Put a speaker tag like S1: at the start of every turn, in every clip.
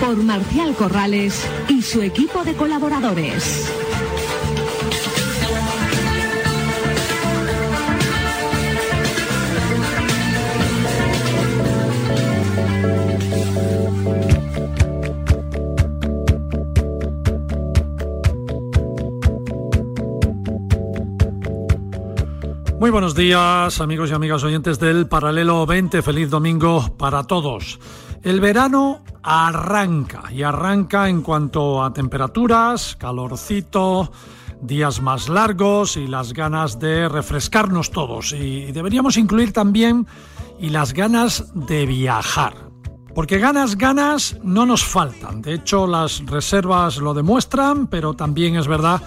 S1: por Marcial Corrales y su equipo de colaboradores.
S2: Muy buenos días, amigos y amigas oyentes del Paralelo 20. Feliz domingo para todos. El verano arranca y arranca en cuanto a temperaturas, calorcito, días más largos y las ganas de refrescarnos todos. Y deberíamos incluir también y las ganas de viajar. Porque ganas, ganas no nos faltan. De hecho, las reservas lo demuestran, pero también es verdad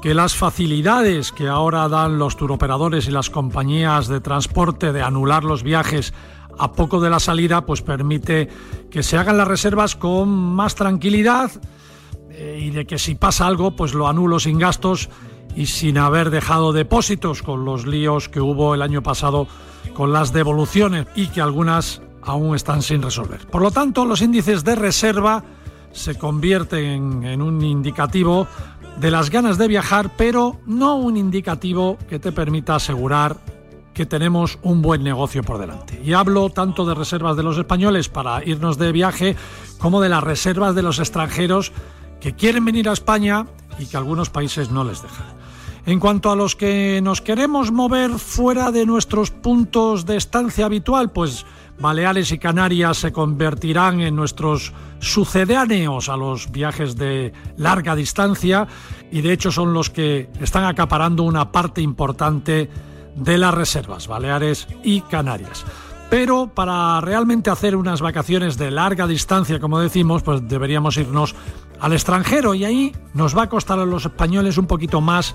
S2: que las facilidades que ahora dan los turoperadores y las compañías de transporte de anular los viajes a poco de la salida, pues permite que se hagan las reservas con más tranquilidad eh, y de que si pasa algo, pues lo anulo sin gastos y sin haber dejado depósitos con los líos que hubo el año pasado con las devoluciones y que algunas aún están sin resolver. Por lo tanto, los índices de reserva se convierten en un indicativo de las ganas de viajar, pero no un indicativo que te permita asegurar que tenemos un buen negocio por delante. Y hablo tanto de reservas de los españoles para irnos de viaje como de las reservas de los extranjeros que quieren venir a España y que algunos países no les dejan. En cuanto a los que nos queremos mover fuera de nuestros puntos de estancia habitual, pues Baleares y Canarias se convertirán en nuestros sucedáneos a los viajes de larga distancia y de hecho son los que están acaparando una parte importante de las reservas, Baleares y Canarias. Pero para realmente hacer unas vacaciones de larga distancia, como decimos, pues deberíamos irnos al extranjero y ahí nos va a costar a los españoles un poquito más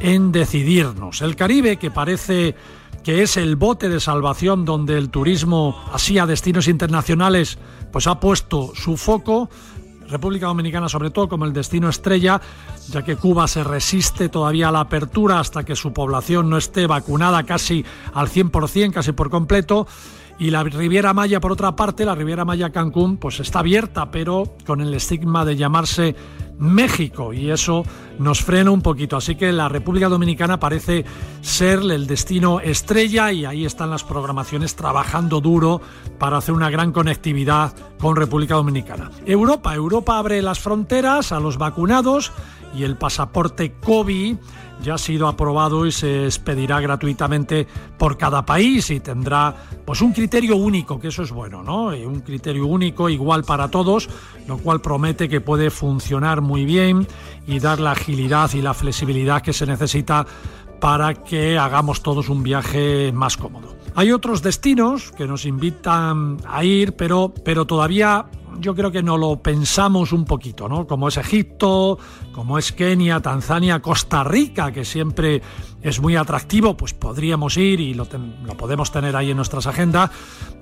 S2: en decidirnos. El Caribe, que parece que es el bote de salvación donde el turismo así a destinos internacionales pues ha puesto su foco, República Dominicana sobre todo como el destino estrella, ya que Cuba se resiste todavía a la apertura hasta que su población no esté vacunada casi al 100%, casi por completo. Y la Riviera Maya, por otra parte, la Riviera Maya Cancún, pues está abierta, pero con el estigma de llamarse México y eso nos frena un poquito. Así que la República Dominicana parece ser el destino estrella y ahí están las programaciones trabajando duro para hacer una gran conectividad con República Dominicana. Europa, Europa abre las fronteras a los vacunados y el pasaporte COVID ya ha sido aprobado y se expedirá gratuitamente por cada país y tendrá pues un criterio único, que eso es bueno, ¿no? Un criterio único igual para todos, lo cual promete que puede funcionar muy bien y dar la agilidad y la flexibilidad que se necesita para que hagamos todos un viaje más cómodo. Hay otros destinos que nos invitan a ir, pero, pero todavía yo creo que no lo pensamos un poquito, ¿no? Como es Egipto, como es Kenia, Tanzania, Costa Rica, que siempre es muy atractivo, pues podríamos ir y lo, podemos tener ahí en nuestras agendas.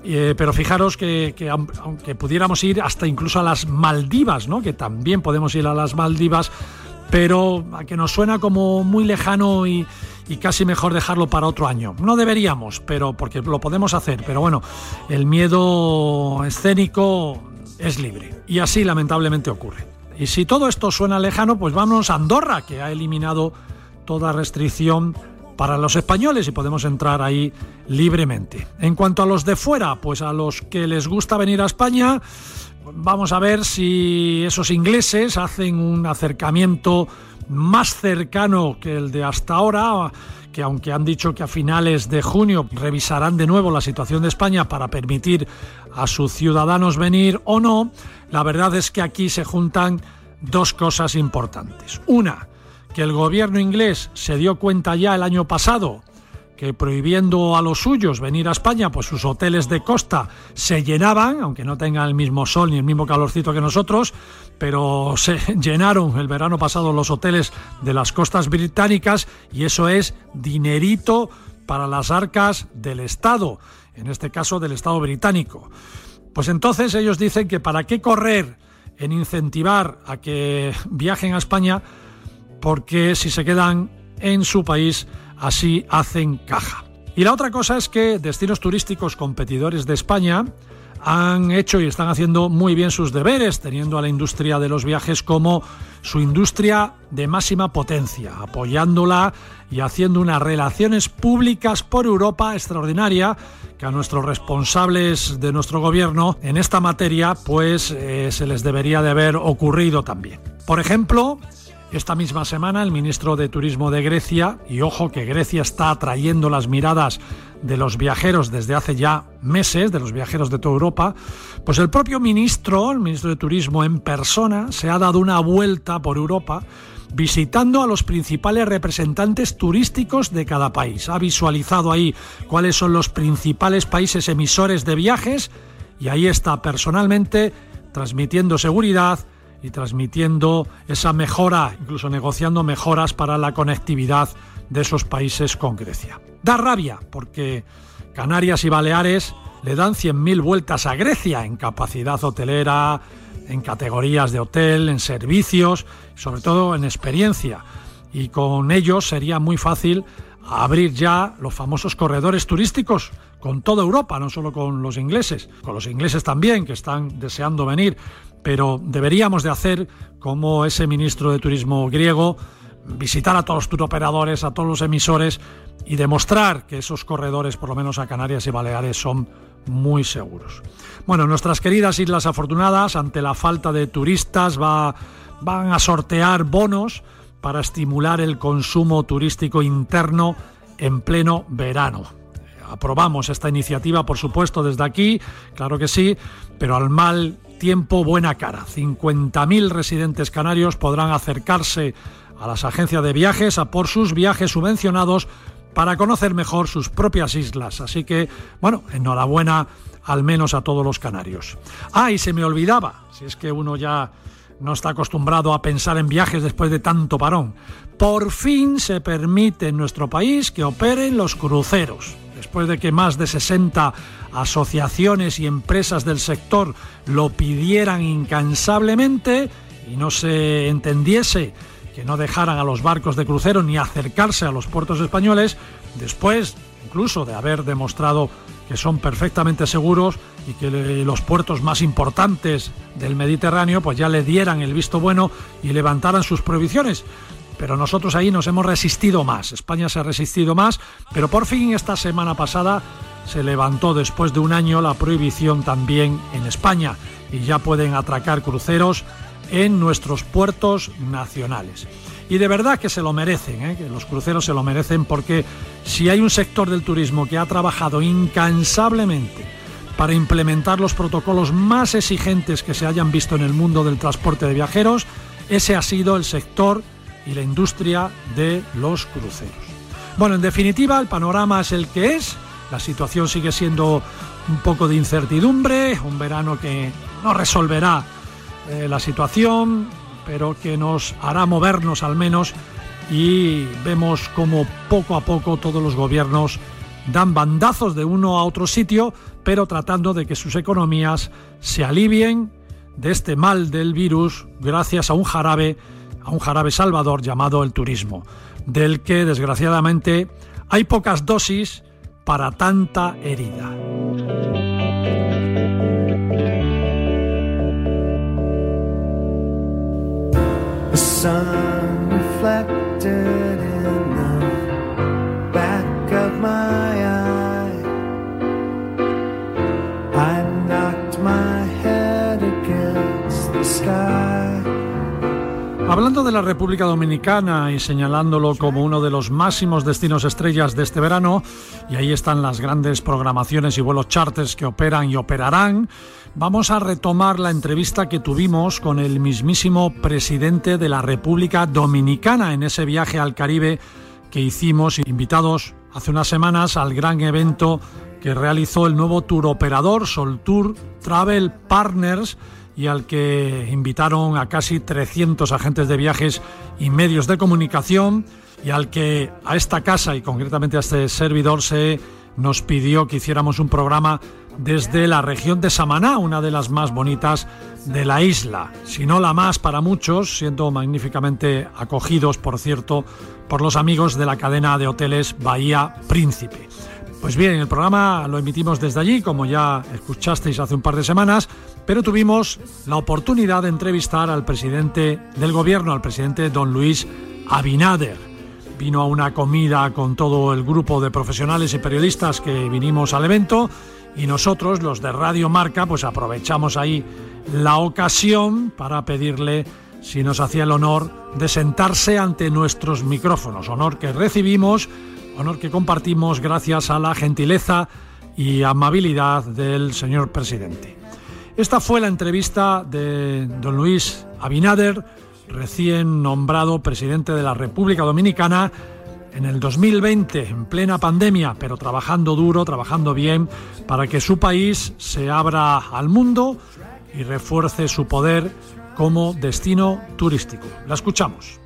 S2: Eh, pero fijaros que, aunque pudiéramos ir hasta incluso a las Maldivas, ¿no? Que también podemos ir a las Maldivas, pero a que nos suena como muy lejano y, y casi mejor dejarlo para otro año. No deberíamos, pero porque lo podemos hacer, pero bueno, el miedo escénico es libre. Y así lamentablemente ocurre. Y si todo esto suena lejano, pues vámonos a Andorra, que ha eliminado toda restricción para los españoles y podemos entrar ahí libremente. En cuanto a los de fuera, pues a los que les gusta venir a España, vamos a ver si esos ingleses hacen un acercamiento más cercano que el de hasta ahora que aunque han dicho que a finales de junio revisarán de nuevo la situación de España para permitir a sus ciudadanos venir o no, la verdad es que aquí se juntan dos cosas importantes. Una, que el gobierno inglés se dio cuenta ya el año pasado que prohibiendo a los suyos venir a España, pues sus hoteles de costa se llenaban, aunque no tengan el mismo sol ni el mismo calorcito que nosotros, pero se llenaron el verano pasado los hoteles de las costas británicas y eso es dinerito para las arcas del Estado, en este caso del Estado británico. Pues entonces ellos dicen que para qué correr en incentivar a que viajen a España, porque si se quedan en su país así hacen caja. Y la otra cosa es que destinos turísticos competidores de España han hecho y están haciendo muy bien sus deberes, teniendo a la industria de los viajes como su industria de máxima potencia, apoyándola y haciendo unas relaciones públicas por Europa extraordinaria que a nuestros responsables de nuestro gobierno en esta materia pues eh, se les debería de haber ocurrido también. Por ejemplo, esta misma semana el ministro de Turismo de Grecia, y ojo que Grecia está atrayendo las miradas de los viajeros desde hace ya meses, de los viajeros de toda Europa, pues el propio ministro, el ministro de Turismo en persona, se ha dado una vuelta por Europa visitando a los principales representantes turísticos de cada país. Ha visualizado ahí cuáles son los principales países emisores de viajes y ahí está personalmente transmitiendo seguridad y transmitiendo esa mejora, incluso negociando mejoras para la conectividad de esos países con Grecia. Da rabia porque Canarias y Baleares le dan 100.000 vueltas a Grecia en capacidad hotelera, en categorías de hotel, en servicios, sobre todo en experiencia. Y con ellos sería muy fácil abrir ya los famosos corredores turísticos con toda Europa, no solo con los ingleses, con los ingleses también que están deseando venir, pero deberíamos de hacer como ese ministro de turismo griego, visitar a todos los turoperadores, a todos los emisores y demostrar que esos corredores, por lo menos a Canarias y Baleares, son muy seguros. Bueno, nuestras queridas Islas Afortunadas, ante la falta de turistas, va, van a sortear bonos para estimular el consumo turístico interno en pleno verano. Aprobamos esta iniciativa, por supuesto, desde aquí, claro que sí, pero al mal tiempo buena cara. 50.000 residentes canarios podrán acercarse a las agencias de viajes a por sus viajes subvencionados para conocer mejor sus propias islas. Así que, bueno, enhorabuena al menos a todos los canarios. Ah, y se me olvidaba, si es que uno ya no está acostumbrado a pensar en viajes después de tanto parón. Por fin se permite en nuestro país que operen los cruceros. Después de que más de 60 asociaciones y empresas del sector lo pidieran incansablemente y no se entendiese que no dejaran a los barcos de crucero ni acercarse a los puertos españoles, después incluso de haber demostrado que son perfectamente seguros y que los puertos más importantes del Mediterráneo pues ya le dieran el visto bueno y levantaran sus prohibiciones. Pero nosotros ahí nos hemos resistido más, España se ha resistido más, pero por fin esta semana pasada se levantó después de un año la prohibición también en España y ya pueden atracar cruceros en nuestros puertos nacionales. Y de verdad que se lo merecen, ¿eh? que los cruceros se lo merecen porque si hay un sector del turismo que ha trabajado incansablemente para implementar los protocolos más exigentes que se hayan visto en el mundo del transporte de viajeros, ese ha sido el sector y la industria de los cruceros. Bueno, en definitiva, el panorama es el que es, la situación sigue siendo un poco de incertidumbre, un verano que no resolverá eh, la situación, pero que nos hará movernos al menos y vemos como poco a poco todos los gobiernos dan bandazos de uno a otro sitio, pero tratando de que sus economías se alivien de este mal del virus gracias a un jarabe, a un jarabe salvador llamado el turismo, del que desgraciadamente hay pocas dosis para tanta herida. sun. Hablando de la República Dominicana y señalándolo como uno de los máximos destinos estrellas de este verano, y ahí están las grandes programaciones y vuelos charters que operan y operarán, vamos a retomar la entrevista que tuvimos con el mismísimo presidente de la República Dominicana en ese viaje al Caribe que hicimos invitados hace unas semanas al gran evento que realizó el nuevo tour operador Sol Tour Travel Partners y al que invitaron a casi 300 agentes de viajes y medios de comunicación y al que a esta casa y concretamente a este servidor se nos pidió que hiciéramos un programa desde la región de Samaná, una de las más bonitas de la isla, si no la más para muchos, siendo magníficamente acogidos, por cierto, por los amigos de la cadena de hoteles Bahía Príncipe. Pues bien, el programa lo emitimos desde allí, como ya escuchasteis hace un par de semanas, pero tuvimos la oportunidad de entrevistar al presidente del gobierno, al presidente don Luis Abinader. Vino a una comida con todo el grupo de profesionales y periodistas que vinimos al evento y nosotros, los de Radio Marca, pues aprovechamos ahí la ocasión para pedirle si nos hacía el honor de sentarse ante nuestros micrófonos, honor que recibimos, honor que compartimos gracias a la gentileza y amabilidad del señor presidente. Esta fue la entrevista de don Luis Abinader, recién nombrado presidente de la República Dominicana en el 2020, en plena pandemia, pero trabajando duro, trabajando bien, para que su país se abra al mundo y refuerce su poder como destino turístico. La escuchamos.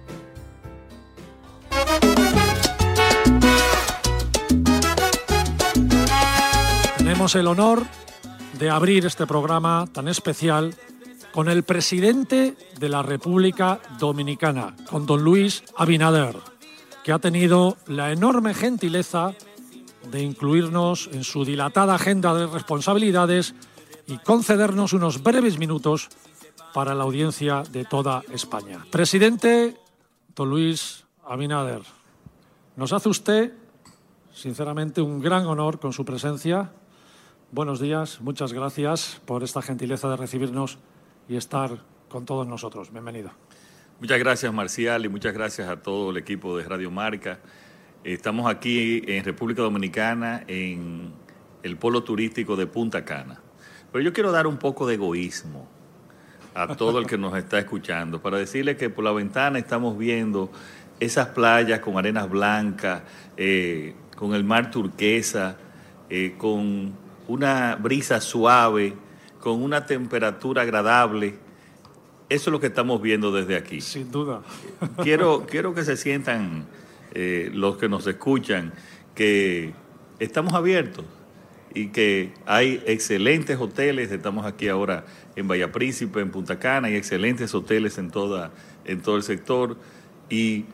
S2: Tenemos el honor de abrir este programa tan especial con el presidente de la República Dominicana, con don Luis Abinader, que ha tenido la enorme gentileza de incluirnos en su dilatada agenda de responsabilidades y concedernos unos breves minutos para la audiencia de toda España. Presidente don Luis Abinader, nos hace usted, sinceramente, un gran honor con su presencia. Buenos días, muchas gracias por esta gentileza de recibirnos y estar con todos nosotros. Bienvenido.
S3: Muchas gracias, Marcial, y muchas gracias a todo el equipo de Radio Marca. Estamos aquí en República Dominicana, en el polo turístico de Punta Cana. Pero yo quiero dar un poco de egoísmo a todo el que nos está escuchando para decirle que por la ventana estamos viendo esas playas con arenas blancas, eh, con el mar turquesa, eh, con una brisa suave, con una temperatura agradable. Eso es lo que estamos viendo desde aquí.
S2: Sin duda.
S3: Quiero, quiero que se sientan eh, los que nos escuchan que estamos abiertos y que hay excelentes hoteles. Estamos aquí ahora en Bahía Príncipe, en Punta Cana, hay excelentes hoteles en, toda, en todo el sector. Y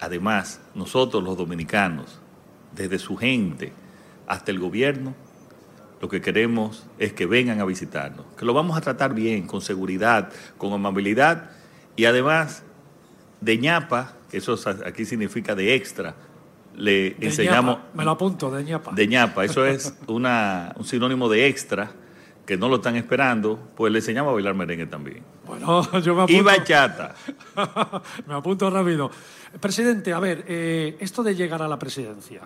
S3: además, nosotros los dominicanos, desde su gente hasta el gobierno, lo que queremos es que vengan a visitarnos, que lo vamos a tratar bien, con seguridad, con amabilidad y además de ñapa, que eso aquí significa de extra, le enseñamos...
S2: me lo apunto, de ñapa.
S3: De ñapa, eso es una, un sinónimo de extra, que no lo están esperando, pues le enseñamos a bailar merengue también.
S2: Bueno, yo me apunto...
S3: Y bachata.
S2: me apunto rápido. Presidente, a ver, eh, esto de llegar a la presidencia,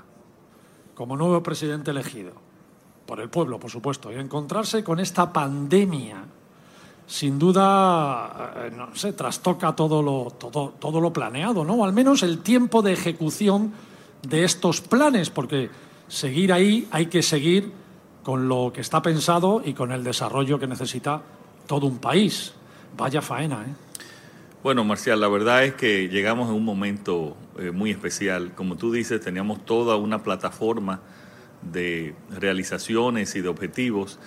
S2: como nuevo presidente elegido, por el pueblo, por supuesto, y encontrarse con esta pandemia, sin duda, eh, no sé, trastoca todo lo, todo, todo lo planeado, ¿no? O al menos el tiempo de ejecución de estos planes, porque seguir ahí hay que seguir con lo que está pensado y con el desarrollo que necesita todo un país. Vaya faena, ¿eh?
S3: Bueno, Marcial, la verdad es que llegamos en un momento eh, muy especial. Como tú dices, teníamos toda una plataforma de realizaciones y de objetivos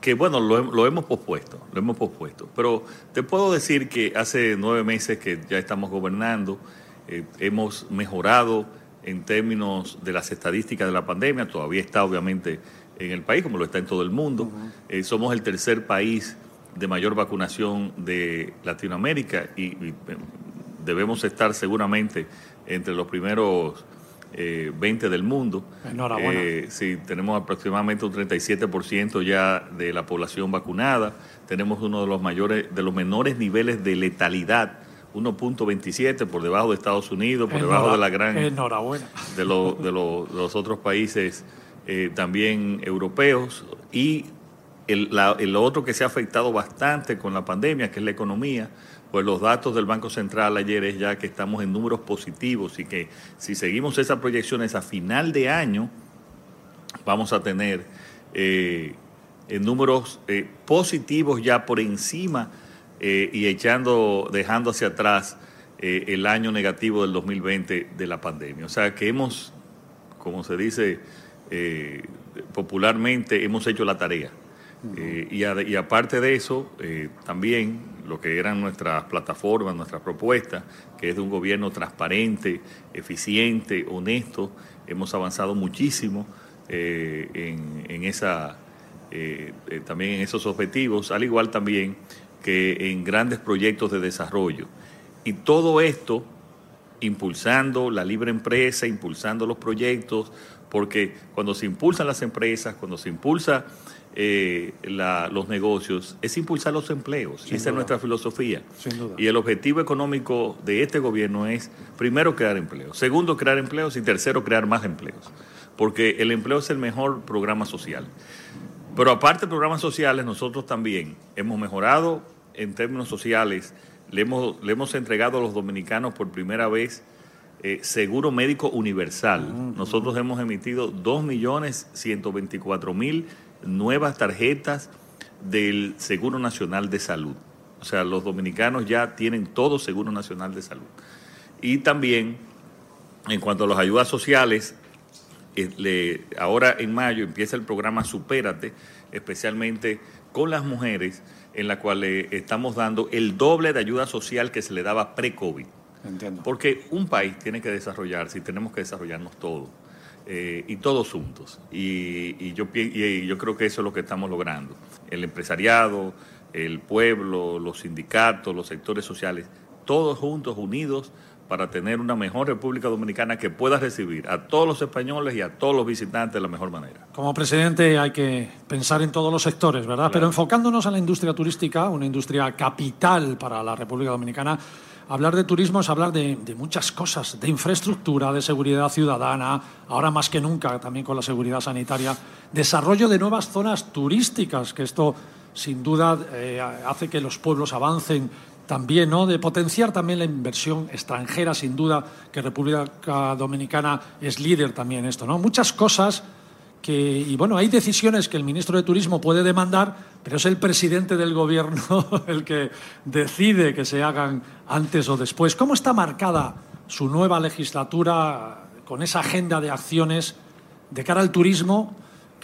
S3: que, bueno, lo, hemos pospuesto, lo hemos pospuesto. Pero te puedo decir que hace nueve meses que ya estamos gobernando, eh, hemos mejorado en términos de las estadísticas de la pandemia, todavía está obviamente en el país, como lo está en todo el mundo. Eh, somos el tercer país de mayor vacunación de Latinoamérica y, eh, debemos estar seguramente entre los primeros 20 del mundo.
S2: Enhorabuena.
S3: sí, tenemos aproximadamente un 37% ya de la población vacunada. Tenemos uno de los mayores, de los menores niveles de letalidad 1.27 por debajo de Estados Unidos, por debajo de la gran...
S2: Enhorabuena.
S3: De, de, los otros países eh, también europeos. Y el, otro que se ha afectado bastante con la pandemia, que es la economía, pues los datos del Banco Central ayer es ya que estamos en números positivos y que si seguimos esas proyecciones a final de año, vamos a tener... Eh, en números eh, positivos ya por encima eh, y echando, dejando hacia atrás el año negativo del 2020 de la pandemia. O sea que hemos, como se dice popularmente, hemos hecho la tarea. Y, y, aparte de eso, también lo que eran nuestras plataformas, nuestras propuestas, que es de un gobierno transparente, eficiente, honesto, hemos avanzado muchísimo en, en esa eh, eh, también en esos objetivos, al igual también que en grandes proyectos de desarrollo. Y todo esto impulsando la libre empresa, impulsando los proyectos, porque cuando se impulsan las empresas, cuando se impulsa eh, los negocios, es impulsar los empleos. y esa es nuestra filosofía. Y el objetivo económico de este gobierno es, primero, crear empleos, segundo, crear empleos y tercero, crear más empleos. Porque el empleo es el mejor programa social. Pero aparte de programas sociales, nosotros también hemos mejorado en términos sociales. Le hemos, le hemos entregado a los dominicanos por primera vez eh, seguro médico universal. Nosotros hemos emitido 2.124.000 nuevas tarjetas del Seguro Nacional de Salud. O sea, los dominicanos ya tienen todo Seguro Nacional de Salud. Y también, en cuanto a las ayudas sociales, eh, ahora en mayo empieza el programa Supérate, especialmente con las mujeres, en la cual le estamos dando el doble de ayuda social que se le daba pre-COVID. Entiendo. Porque un país tiene que desarrollarse y tenemos que desarrollarnos todos. Eh, y todos juntos. Y, yo, y yo creo que eso es lo que estamos logrando. El empresariado, el pueblo, los sindicatos, los sectores sociales, todos juntos, unidos, para tener una mejor República Dominicana que pueda recibir a todos los españoles y a todos los visitantes de la mejor manera.
S2: Como presidente hay que pensar en todos los sectores, ¿verdad? Pero enfocándonos a la industria turística, una industria capital para la República Dominicana, hablar de turismo es hablar de, muchas cosas, de infraestructura, de seguridad ciudadana, ahora más que nunca también con la seguridad sanitaria, desarrollo de nuevas zonas turísticas, que esto sin duda eh, hace que los pueblos avancen también, ¿no? De potenciar también la inversión extranjera, sin duda que República Dominicana es líder también en esto, ¿no? Muchas cosas que, y bueno, hay decisiones que el ministro de Turismo puede demandar, pero es el presidente del gobierno el que decide que se hagan antes o después. ¿Cómo está marcada su nueva legislatura con esa agenda de acciones de cara al turismo?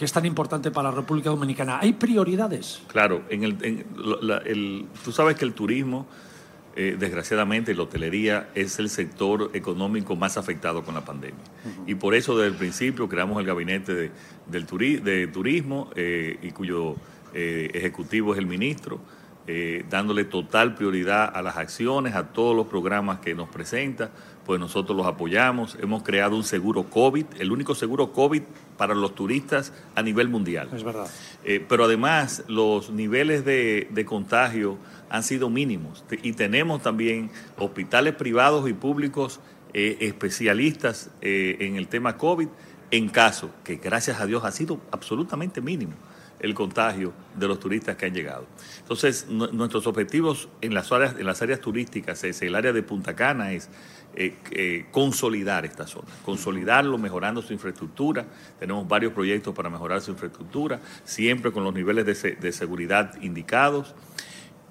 S2: que es tan importante para la República Dominicana. ¿Hay prioridades?
S3: Claro, en el, tú sabes que el turismo, eh, desgraciadamente, la hotelería es el sector económico más afectado con la pandemia. Y por eso desde el principio creamos el gabinete de, del de turismo eh, y cuyo eh, ejecutivo es el ministro. dándole total prioridad a las acciones, a todos los programas que nos presenta, pues nosotros los apoyamos. Hemos creado un seguro COVID, el único seguro COVID para los turistas a nivel mundial.
S2: Es verdad.
S3: Eh, pero además los niveles de, contagio han sido mínimos y tenemos también hospitales privados y públicos eh, especialistas eh, en el tema COVID en caso que gracias a Dios ha sido absolutamente mínimo el contagio de los turistas que han llegado. Entonces, nuestros objetivos en las áreas, en las áreas turísticas, es el área de Punta Cana es eh, eh, consolidar esta zona, consolidarlo, mejorando su infraestructura. Tenemos varios proyectos para mejorar su infraestructura, siempre con los niveles de, seguridad indicados.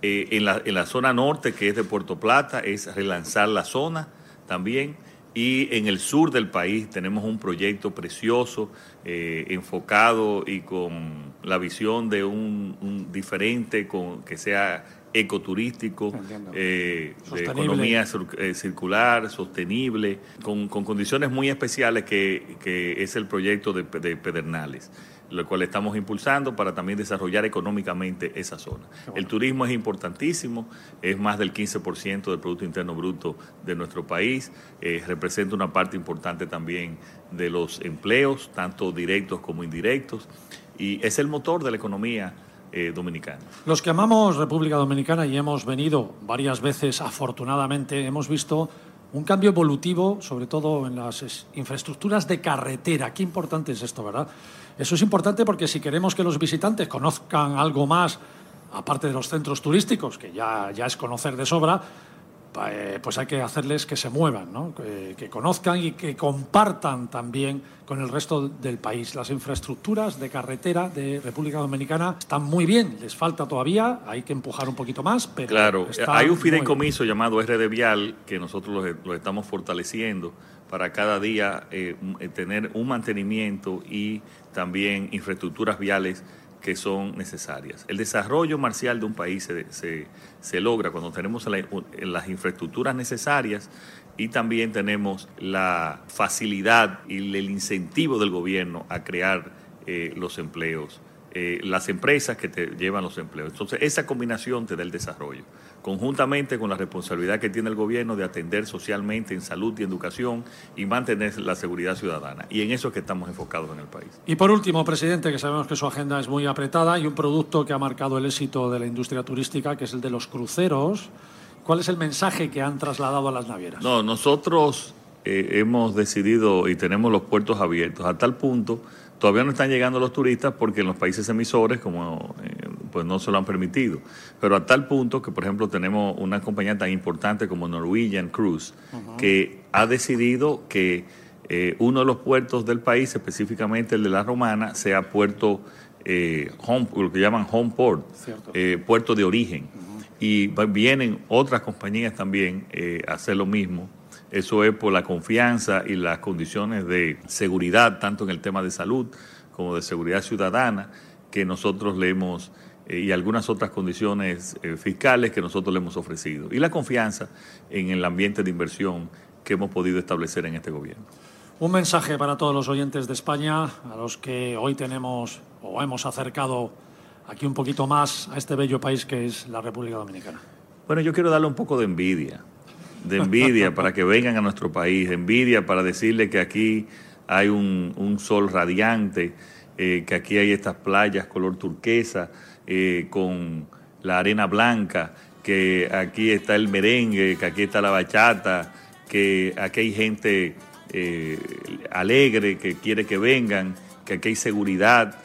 S3: Eh, en, la, en la zona norte, que es de Puerto Plata, es relanzar la zona también. Y en el sur del país tenemos un proyecto precioso, enfocado y con la visión de un, un diferente, con, que sea ecoturístico, eh, de economía eh, circular, sostenible, con, condiciones muy especiales que, es el proyecto de, Pedernales, lo cual estamos impulsando para también desarrollar económicamente esa zona. El turismo es importantísimo, es más del 15% del Producto Interno Bruto de nuestro país, eh, representa una parte importante también de los empleos, tanto directos como indirectos, y es el motor de la economía eh, dominicana.
S2: Los que amamos República Dominicana y hemos venido varias veces, afortunadamente, hemos visto un cambio evolutivo, sobre todo en las infraestructuras de carretera. Qué importante es esto, ¿verdad? Eso es importante porque si queremos que los visitantes conozcan algo más, aparte de los centros turísticos, que ya, ya es conocer de sobra, eh, pues hay que hacerles que se muevan, ¿no? que, conozcan y que compartan también con el resto del país. Las infraestructuras de carretera de República Dominicana están muy bien, les falta todavía, hay que empujar un poquito más, pero...
S3: Claro, hay un fideicomiso llamado RD Vial que nosotros lo, estamos fortaleciendo para cada día eh, tener un mantenimiento y también infraestructuras viales que son necesarias. El desarrollo marcial de un país se, se, logra cuando tenemos las infraestructuras necesarias y también tenemos la facilidad y el incentivo del gobierno a crear eh, los empleos, eh, las empresas que te llevan los empleos. Entonces, esa combinación te da el desarrollo conjuntamente con la responsabilidad que tiene el gobierno de atender socialmente en salud y educación y mantener la seguridad ciudadana. Y en eso es que estamos enfocados en el país.
S2: Y por último, presidente, que sabemos que su agenda es muy apretada y un producto que ha marcado el éxito de la industria turística, que es el de los cruceros. ¿Cuál es el mensaje que han trasladado a las navieras?
S3: No, nosotros eh, hemos decidido y tenemos los puertos abiertos a tal punto Todavía no están llegando los turistas porque en los países emisores como eh, pues no se lo han permitido. Pero a tal punto que, por ejemplo, tenemos una compañía tan importante como Norwegian Cruise, que ha decidido que eh, uno de los puertos del país, específicamente el de la Romana, sea puerto, eh, home, lo que llaman home port, puerto de origen. Y vienen otras compañías también a hacer lo mismo eso es por la confianza y las condiciones de seguridad, tanto en el tema de salud como de seguridad ciudadana, que nosotros le hemos, eh, y algunas otras condiciones eh, fiscales que nosotros le hemos ofrecido. Y la confianza en el ambiente de inversión que hemos podido establecer en este gobierno.
S2: Un mensaje para todos los oyentes de España, a los que hoy tenemos o hemos acercado aquí un poquito más a este bello país que es la República Dominicana.
S3: Bueno, yo quiero darle un poco de envidia de envidia para que vengan a nuestro país, envidia para decirle que aquí hay un, sol radiante, eh, que aquí hay estas playas color turquesa eh, con la arena blanca, que aquí está el merengue, que aquí está la bachata, que aquí hay gente eh, alegre que quiere que vengan, que aquí hay seguridad,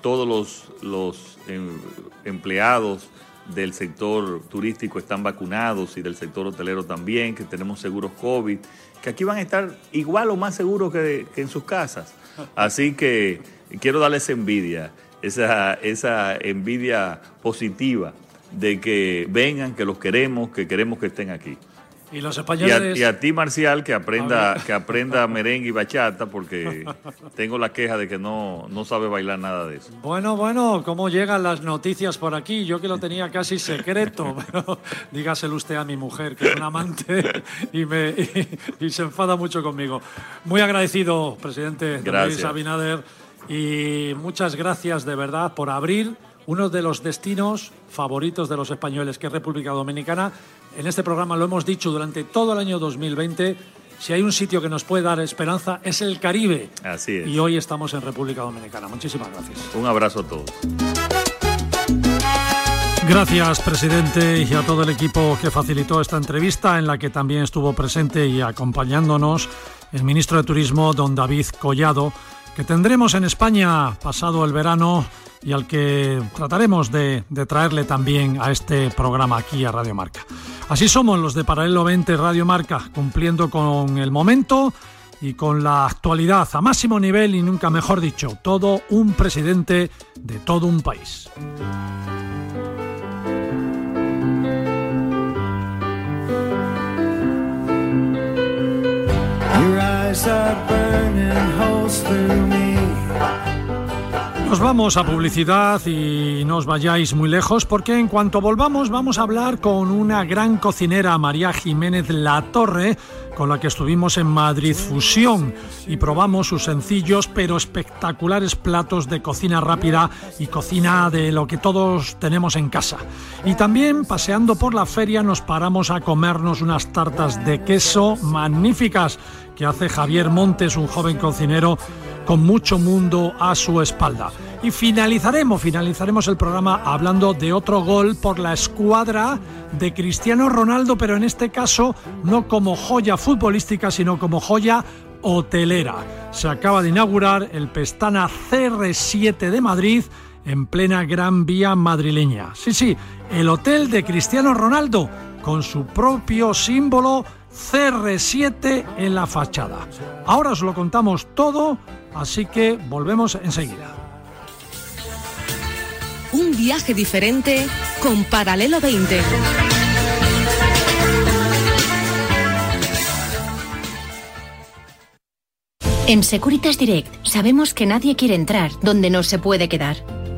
S3: todos los, los em, empleados del sector turístico están vacunados y del sector hotelero también, que tenemos seguros COVID, que aquí van a estar igual o más seguros que, en sus casas. Así que quiero darles envidia, esa, esa envidia positiva de que vengan, que los queremos, que queremos que estén aquí.
S2: Y los españoles.
S3: Y a, ti, Marcial, que aprenda, que aprenda merengue y bachata, porque tengo la queja de que no, no sabe bailar nada de eso.
S2: Bueno, bueno, ¿cómo llegan las noticias por aquí? Yo que lo tenía casi secreto, pero dígaselo usted a mi mujer, que es un amante y, me, y, se enfada mucho conmigo. Muy agradecido, presidente Luis Abinader, y muchas gracias de verdad por abrir uno de los destinos favoritos de los españoles, que es República Dominicana. En este programa lo hemos dicho durante todo el año 2020. Si hay un sitio que nos puede dar esperanza es el Caribe.
S3: Así es.
S2: Y hoy estamos en República Dominicana. Muchísimas gracias.
S3: Un abrazo a todos.
S2: Gracias, presidente, y a todo el equipo que facilitó esta entrevista, en la que también estuvo presente y acompañándonos el ministro de Turismo, don David Collado, que tendremos en España pasado el verano y al que trataremos de, traerle también a este programa aquí a Radio Marca. Así somos los de Paralelo 20 Radio Marca, cumpliendo con el momento y con la actualidad a máximo nivel y nunca mejor dicho, todo un presidente de todo un país. fires are burning holes through me. Nos vamos a publicidad y no os vayáis muy lejos porque en cuanto volvamos vamos a hablar con una gran cocinera, María Jiménez La Torre, con la que estuvimos en Madrid Fusión y probamos sus sencillos pero espectaculares platos de cocina rápida y cocina de lo que todos tenemos en casa. Y también paseando por la feria nos paramos a comernos unas tartas de queso magníficas que hace Javier Montes, un joven cocinero con mucho mundo a su espalda. Y finalizaremos, finalizaremos el programa hablando de otro gol por la escuadra de Cristiano Ronaldo, pero en este caso no como joya futbolística, sino como joya hotelera. Se acaba de inaugurar el Pestana CR7 de Madrid en plena Gran Vía madrileña. Sí, sí, el hotel de Cristiano Ronaldo con su propio símbolo CR7 en la fachada. Ahora os lo contamos todo, así que volvemos enseguida.
S1: Un viaje diferente con Paralelo 20.
S4: En Securitas Direct sabemos que nadie quiere entrar donde no se puede quedar.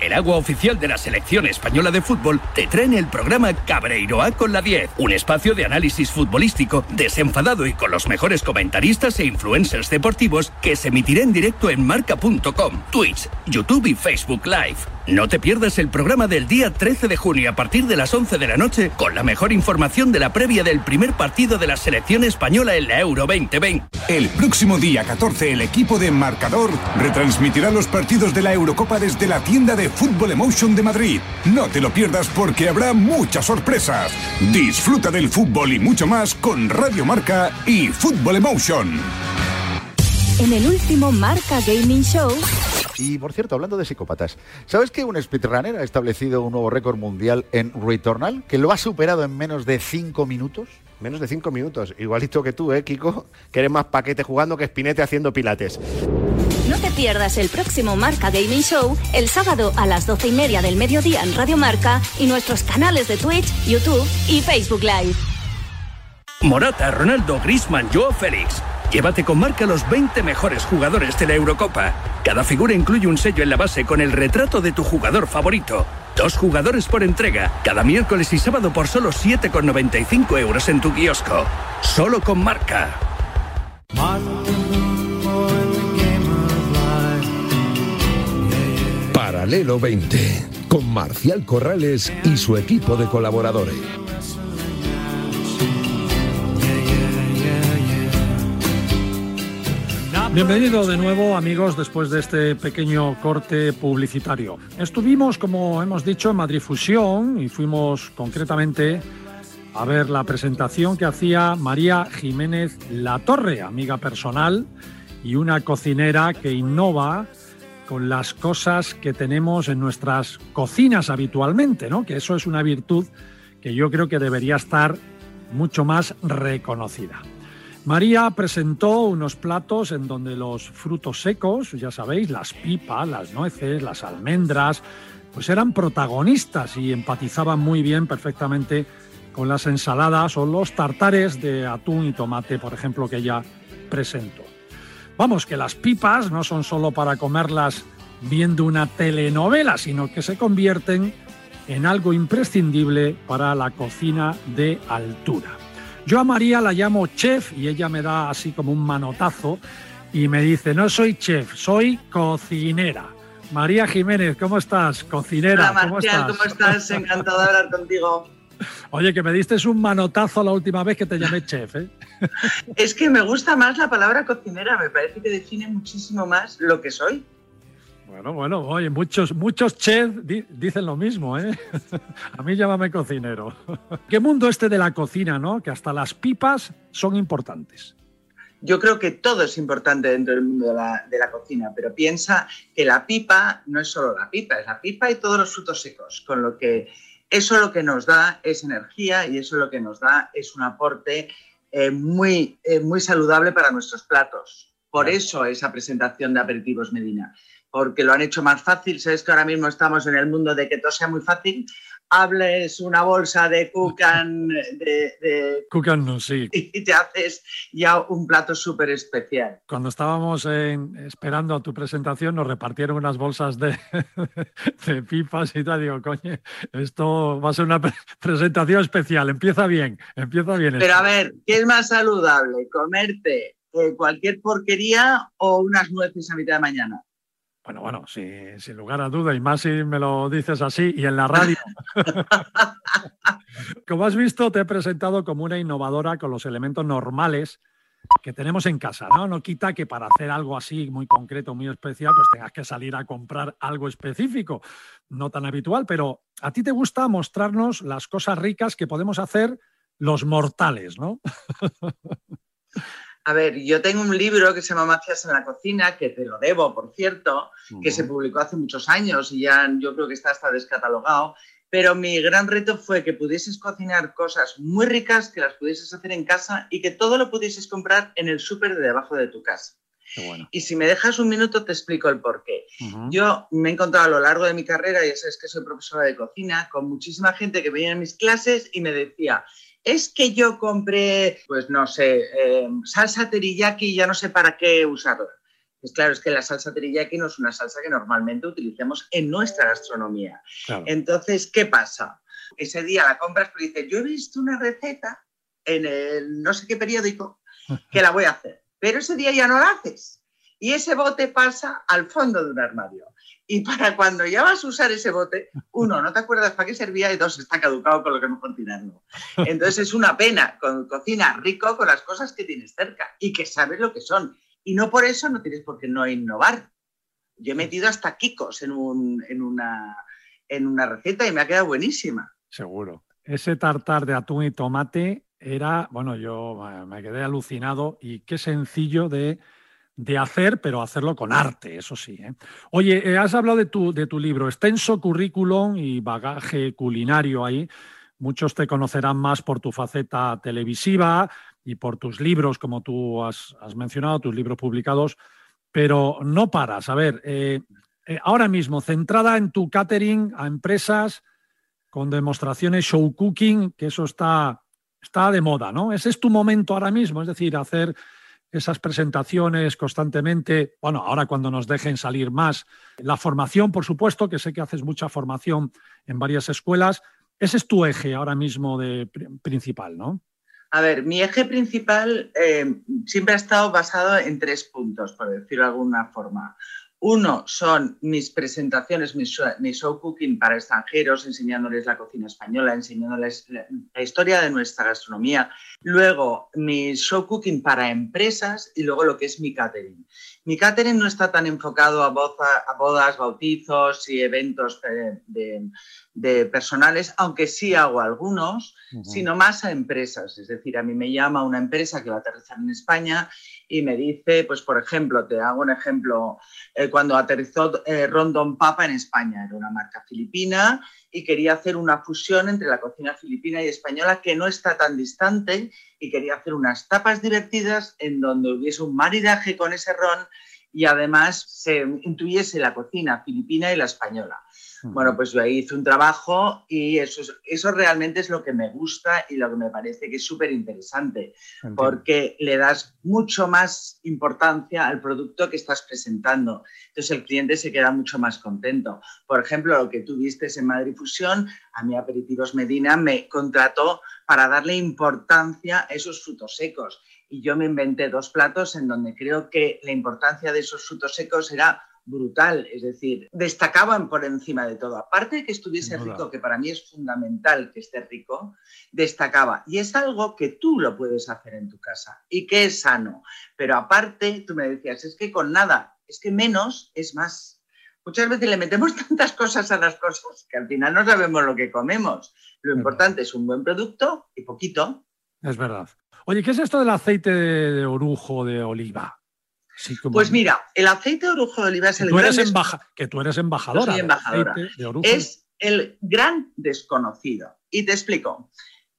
S5: el agua oficial de la selección española de fútbol, te traen el programa Cabreiroa con la 10, un espacio de análisis futbolístico desenfadado y con los mejores comentaristas e influencers deportivos que se emitirá en directo en marca.com, Twitch, YouTube y Facebook Live. No te pierdas el programa del día 13 de junio a partir de las 11 de la noche con la mejor información de la previa del primer partido de la selección española en la Euro 2020.
S6: El próximo día 14 el equipo de Marcador retransmitirá los partidos de la Eurocopa desde la tienda de Fútbol Emotion de Madrid. No te lo pierdas porque habrá muchas sorpresas. Disfruta del fútbol y mucho más con Radio Marca y Fútbol Emotion.
S1: En el último Marca Gaming Show.
S7: Y por cierto, hablando de psicópatas, ¿sabes que un speedrunner ha establecido un nuevo récord mundial en Returnal? Que lo ha superado en menos de 5 minutos.
S8: Menos de 5 minutos. Igualito que tú, ¿eh, Kiko? Que eres más paquete jugando que espinete haciendo pilates.
S1: No te pierdas el próximo Marca Gaming Show el sábado a las 12 y media del mediodía en Radio Marca y nuestros canales de Twitch, YouTube y Facebook Live.
S5: Morata, Ronaldo, Grisman, Joe Félix. Llévate con marca los 20 mejores jugadores de la Eurocopa. Cada figura incluye un sello en la base con el retrato de tu jugador favorito. Dos jugadores por entrega, cada miércoles y sábado por solo 7,95 euros en tu kiosco. Solo con marca.
S9: Paralelo 20, con Marcial Corrales y su equipo de colaboradores.
S2: Bienvenido de nuevo amigos después de este pequeño corte publicitario. Estuvimos, como hemos dicho, en Madrid Fusión y fuimos concretamente a ver la presentación que hacía María Jiménez Latorre, amiga personal y una cocinera que innova con las cosas que tenemos en nuestras cocinas habitualmente, ¿no? Que eso es una virtud que yo creo que debería estar mucho más reconocida. María presentó unos platos en donde los frutos secos, ya sabéis, las pipas, las nueces, las almendras, pues eran protagonistas y empatizaban muy bien perfectamente con las ensaladas o los tartares de atún y tomate, por ejemplo, que ella presentó. Vamos, que las pipas no son solo para comerlas viendo una telenovela, sino que se convierten en algo imprescindible para la cocina de altura. Yo a María la llamo chef y ella me da así como un manotazo y me dice, no soy chef, soy cocinera. María Jiménez, ¿cómo estás? Cocinera,
S10: Hola,
S2: ¿cómo
S10: Marcial,
S2: estás?
S10: ¿cómo estás? Encantado de hablar contigo.
S2: Oye, que me diste un manotazo la última vez que te llamé chef, ¿eh?
S10: Es que me gusta más la palabra cocinera, me parece que define muchísimo más lo que soy.
S2: Bueno, bueno, oye, muchos, muchos chefs di- dicen lo mismo, ¿eh? A mí llámame cocinero. Qué mundo este de la cocina, ¿no? Que hasta las pipas son importantes.
S10: Yo creo que todo es importante dentro del mundo de la, de la cocina, pero piensa que la pipa no es solo la pipa, es la pipa y todos los frutos secos, con lo que eso lo que nos da es energía y eso lo que nos da es un aporte eh, muy, eh, muy saludable para nuestros platos. Por eso esa presentación de Aperitivos Medina, porque lo han hecho más fácil. Sabes que ahora mismo estamos en el mundo de que todo sea muy fácil. Hables una bolsa de cucan de, de-
S2: Cucan, no, sí.
S10: y te haces ya un plato súper especial.
S2: Cuando estábamos en- esperando a tu presentación, nos repartieron unas bolsas de, de pipas y tal. Digo, coño, esto va a ser una pre- presentación especial. Empieza bien, empieza bien.
S10: Pero
S2: esto.
S10: a ver, ¿qué es más saludable? ¿Comerte eh, cualquier porquería o unas nueces a mitad de mañana?
S2: Bueno, bueno, sí, sin lugar a duda, y más si me lo dices así y en la radio. Como has visto, te he presentado como una innovadora con los elementos normales que tenemos en casa, ¿no? No quita que para hacer algo así muy concreto, muy especial, pues tengas que salir a comprar algo específico, no tan habitual, pero a ti te gusta mostrarnos las cosas ricas que podemos hacer los mortales, ¿no?
S10: A ver, yo tengo un libro que se llama Mafias en la cocina, que te lo debo, por cierto, que se publicó hace muchos años y ya yo creo que está hasta descatalogado, pero mi gran reto fue que pudieses cocinar cosas muy ricas, que las pudieses hacer en casa y que todo lo pudieses comprar en el súper de debajo de tu casa. Y si me dejas un minuto te explico el porqué. Yo me he encontrado a lo largo de mi carrera, ya sabes que soy profesora de cocina, con muchísima gente que venía a mis clases y me decía, es que yo compré, pues no sé, eh, salsa teriyaki y ya no sé para qué usarla. Pues claro, es que la salsa teriyaki no es una salsa que normalmente utilicemos en nuestra gastronomía. Entonces, ¿qué pasa? Ese día la compras, pero dices, yo he visto una receta en el no sé qué periódico que la voy a hacer, pero ese día ya no la haces. Y ese bote pasa al fondo de un armario. Y para cuando ya vas a usar ese bote, uno, no te acuerdas para qué servía y dos, está caducado con lo que no tirando. Entonces es una pena, con, cocina rico con las cosas que tienes cerca y que sabes lo que son. Y no por eso no tienes por qué no innovar. Yo he metido hasta Kikos en, en, una, en una receta y me ha quedado buenísima.
S2: Seguro. Ese tartar de atún y tomate era, bueno, yo me quedé alucinado y qué sencillo de, hacer, pero hacerlo con arte, eso sí. ¿eh? Oye, eh, has hablado de tu, de tu libro, extenso currículum y bagaje culinario ahí. Muchos te conocerán más por tu faceta televisiva, y por tus libros, como tú has, mencionado, tus libros publicados, pero no paras. A ver, eh, eh, ahora mismo, centrada en tu catering a empresas con demostraciones show cooking, que eso está, está de moda, ¿no? Ese es tu momento ahora mismo, es decir, hacer esas presentaciones constantemente, bueno, ahora cuando nos dejen salir más, la formación, por supuesto, que sé que haces mucha formación en varias escuelas, ese es tu eje ahora mismo de, principal, ¿no?
S10: A ver, mi eje principal eh, siempre ha estado basado en tres puntos, por decirlo de alguna forma. Uno son mis presentaciones, mi show, cooking para extranjeros, enseñándoles la cocina española, enseñándoles la, historia de nuestra gastronomía. Luego, mi show cooking para empresas y luego lo que es mi catering. Mi catering no está tan enfocado a, bodas, bautizos y eventos de, personales, aunque sí hago algunos, sino más a empresas. Es decir, a mí me llama una empresa que va a aterrizar en España y me dice, pues por ejemplo, te hago un ejemplo, eh, cuando aterrizó eh, Rondon Papa en España, era una marca filipina y quería hacer una fusión entre la cocina filipina y española que no está tan distante y quería hacer unas tapas divertidas en donde hubiese un maridaje con ese ron y además se intuyese la cocina filipina y la española. Bueno, pues yo ahí hice un trabajo y eso, eso realmente es lo que me gusta y lo que me parece que es súper interesante, porque le das mucho más importancia al producto que estás presentando. Entonces el cliente se queda mucho más contento. Por ejemplo, lo que tú viste en Madrid Fusión, a mí Aperitivos Medina me contrató para darle importancia a esos frutos secos. Y yo me inventé dos platos en donde creo que la importancia de esos frutos secos era brutal, es decir, destacaban por encima de todo. Aparte de que estuviese rico, que para mí es fundamental que esté rico, destacaba. Y es algo que tú lo puedes hacer en tu casa y que es sano. Pero aparte, tú me decías, es que con nada, es que menos es más. Muchas veces le metemos tantas cosas a las cosas que al final no sabemos lo que comemos. Lo importante es un buen producto y poquito.
S2: Es verdad. Oye, ¿qué es esto del aceite de orujo de oliva?
S10: Pues mira, el aceite de orujo de oliva es el
S2: gran que tú eres embajadora.
S10: Es el gran desconocido. Y te explico.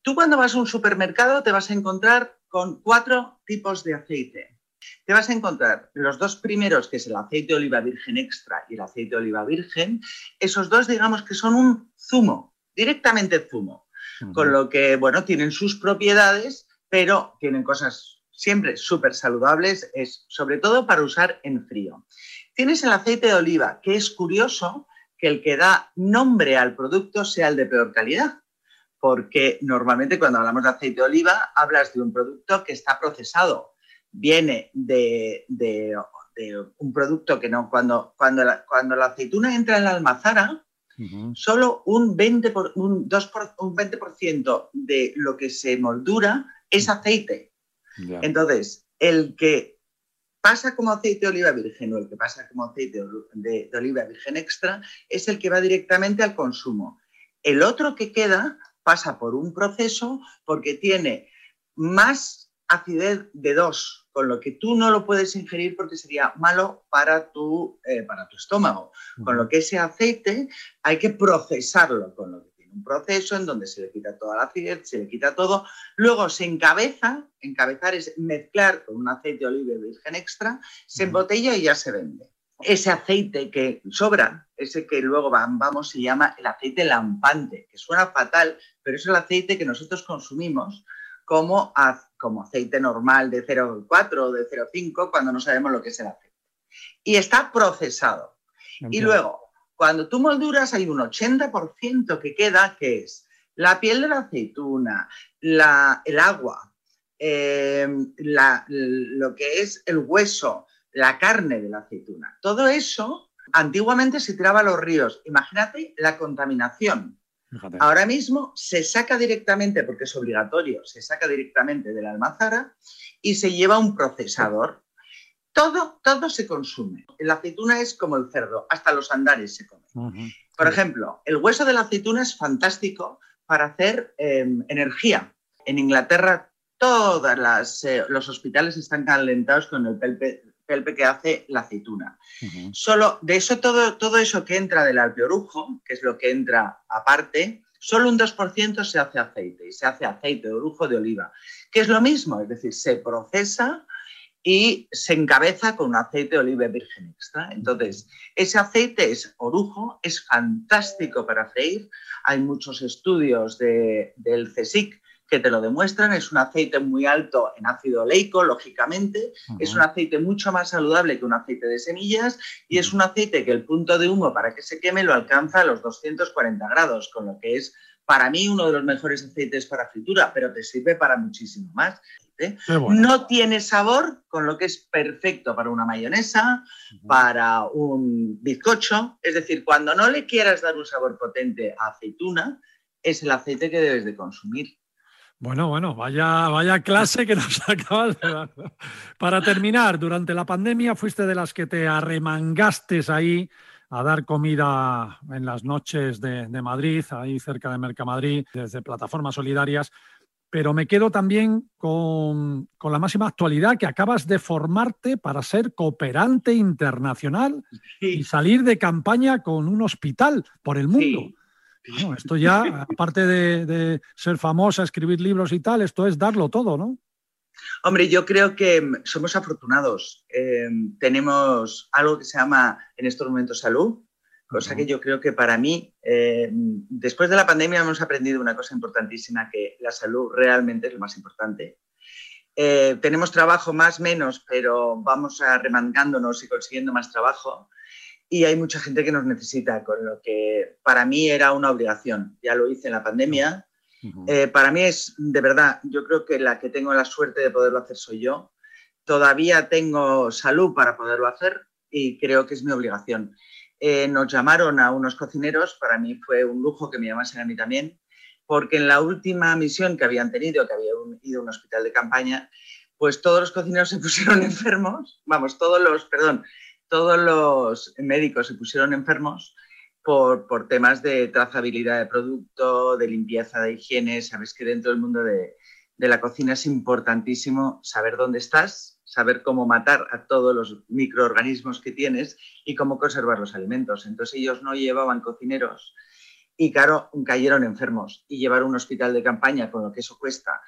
S10: Tú cuando vas a un supermercado te vas a encontrar con cuatro tipos de aceite. Te vas a encontrar los dos primeros, que es el aceite de oliva virgen extra y el aceite de oliva virgen. Esos dos, digamos que son un zumo, directamente zumo. Con lo que, bueno, tienen sus propiedades, pero tienen cosas siempre súper saludables, es sobre todo para usar en frío. Tienes el aceite de oliva, que es curioso que el que da nombre al producto sea el de peor calidad, porque normalmente cuando hablamos de aceite de oliva hablas de un producto que está procesado, viene de, un producto que no, cuando, cuando, la, cuando la aceituna entra en la almazara, solo un 20%, por, un, 2 un 20 de lo que se moldura es aceite. Entonces, el que pasa como aceite de oliva virgen o el que pasa como aceite de, de oliva virgen extra es el que va directamente al consumo. El otro que queda pasa por un proceso porque tiene más acidez de dos, con lo que tú no lo puedes ingerir porque sería malo para tu, eh, para tu estómago. Con lo que ese aceite hay que procesarlo, con lo que tiene un proceso en donde se le quita toda la acidez, se le quita todo. Luego se encabeza, encabezar es mezclar con un aceite de oliva virgen extra, se embotella y ya se vende. Ese aceite que sobra, ese que luego vamos, se llama el aceite lampante, que suena fatal, pero es el aceite que nosotros consumimos como, como aceite normal de 0,4 o de 0,5 cuando no sabemos lo que es el aceite. Y está procesado. Y luego, cuando tú molduras, hay un 80% que queda, que es la piel de la aceituna, la, el agua, em, lo que es el hueso, la carne de la aceituna. Todo eso antiguamente se tiraba a los ríos. Imagínate la contaminación Ahora mismo se saca directamente, porque es obligatorio, se saca directamente de la almazara y se lleva a un procesador. Todo, todo se consume. La aceituna es como el cerdo, hasta los andares se comen. Por ejemplo, el hueso de la aceituna es fantástico para hacer em, energía. En Inglaterra todos eh, los hospitales están calentados con el pelpe, pelpe que hace la aceituna. Solo de eso, todo, todo eso que entra del orujo, que es lo que entra aparte, solo un 2% se hace aceite y se hace aceite de orujo de oliva, que es lo mismo, es decir, se procesa y se encabeza con un aceite de oliva virgen extra. Entonces, ese aceite es orujo, es fantástico para freír. Hay muchos estudios del CSIC que te lo demuestran. Es un aceite muy alto en ácido oleico, lógicamente. Es un aceite mucho más saludable que un aceite de semillas y es un aceite que el punto de humo para que se queme lo alcanza a los 240 grados, con lo que es para mí uno de los mejores aceites para fritura, pero te sirve para muchísimo más. No tiene sabor, con lo que es perfecto para una mayonesa, para un bizcocho. Es decir, cuando no le quieras dar un sabor potente a aceituna, es el aceite que debes de consumir.
S2: Bueno, bueno, vaya, vaya clase que nos acabas de dar. Para terminar, durante la pandemia fuiste de las que te arremangaste ahí a dar comida en las noches de, Madrid, ahí cerca de Mercamadrid, desde plataformas solidarias. Pero me quedo también con, la máxima actualidad que acabas de formarte para ser cooperante internacional y salir de campaña con un hospital por el mundo esto ya, aparte de, ser famosa, escribir libros y tal, esto es darlo todo, ¿no?
S10: Hombre, yo creo que mm, somos afortunados. Em, tenemos algo que se llama en estos momentos salud, cosa que yo creo que para mí, em, después de la pandemia hemos aprendido una cosa importantísima, que la salud realmente es lo más importante. Eh, tenemos trabajo más, menos, pero vamos remangándonos y consiguiendo más trabajo y hay mucha gente que nos necesita, con lo que para mí era una obligación. Ya lo hice en la pandemia. Eh, para mí es, de verdad, yo creo que la que tengo la suerte de poderlo hacer soy yo. Todavía tengo salud para poderlo hacer y creo que es mi obligación. Eh, nos llamaron a unos cocineros, para mí fue un lujo que me llamasen a mí también, porque en la última misión que habían tenido, que había ido a un hospital de campaña, pues todos los cocineros se pusieron enfermos, vamos, todos los, perdón, todos los médicos se pusieron enfermos por, temas de trazabilidad de producto, de limpieza, de higiene. Sabes que dentro del mundo de, la cocina es importantísimo saber dónde estás, saber cómo matar a todos los microorganismos que tienes y cómo conservar los alimentos. Entonces ellos no llevaban cocineros y claro, cayeron enfermos y llevaron un hospital de campaña con lo que eso cuesta.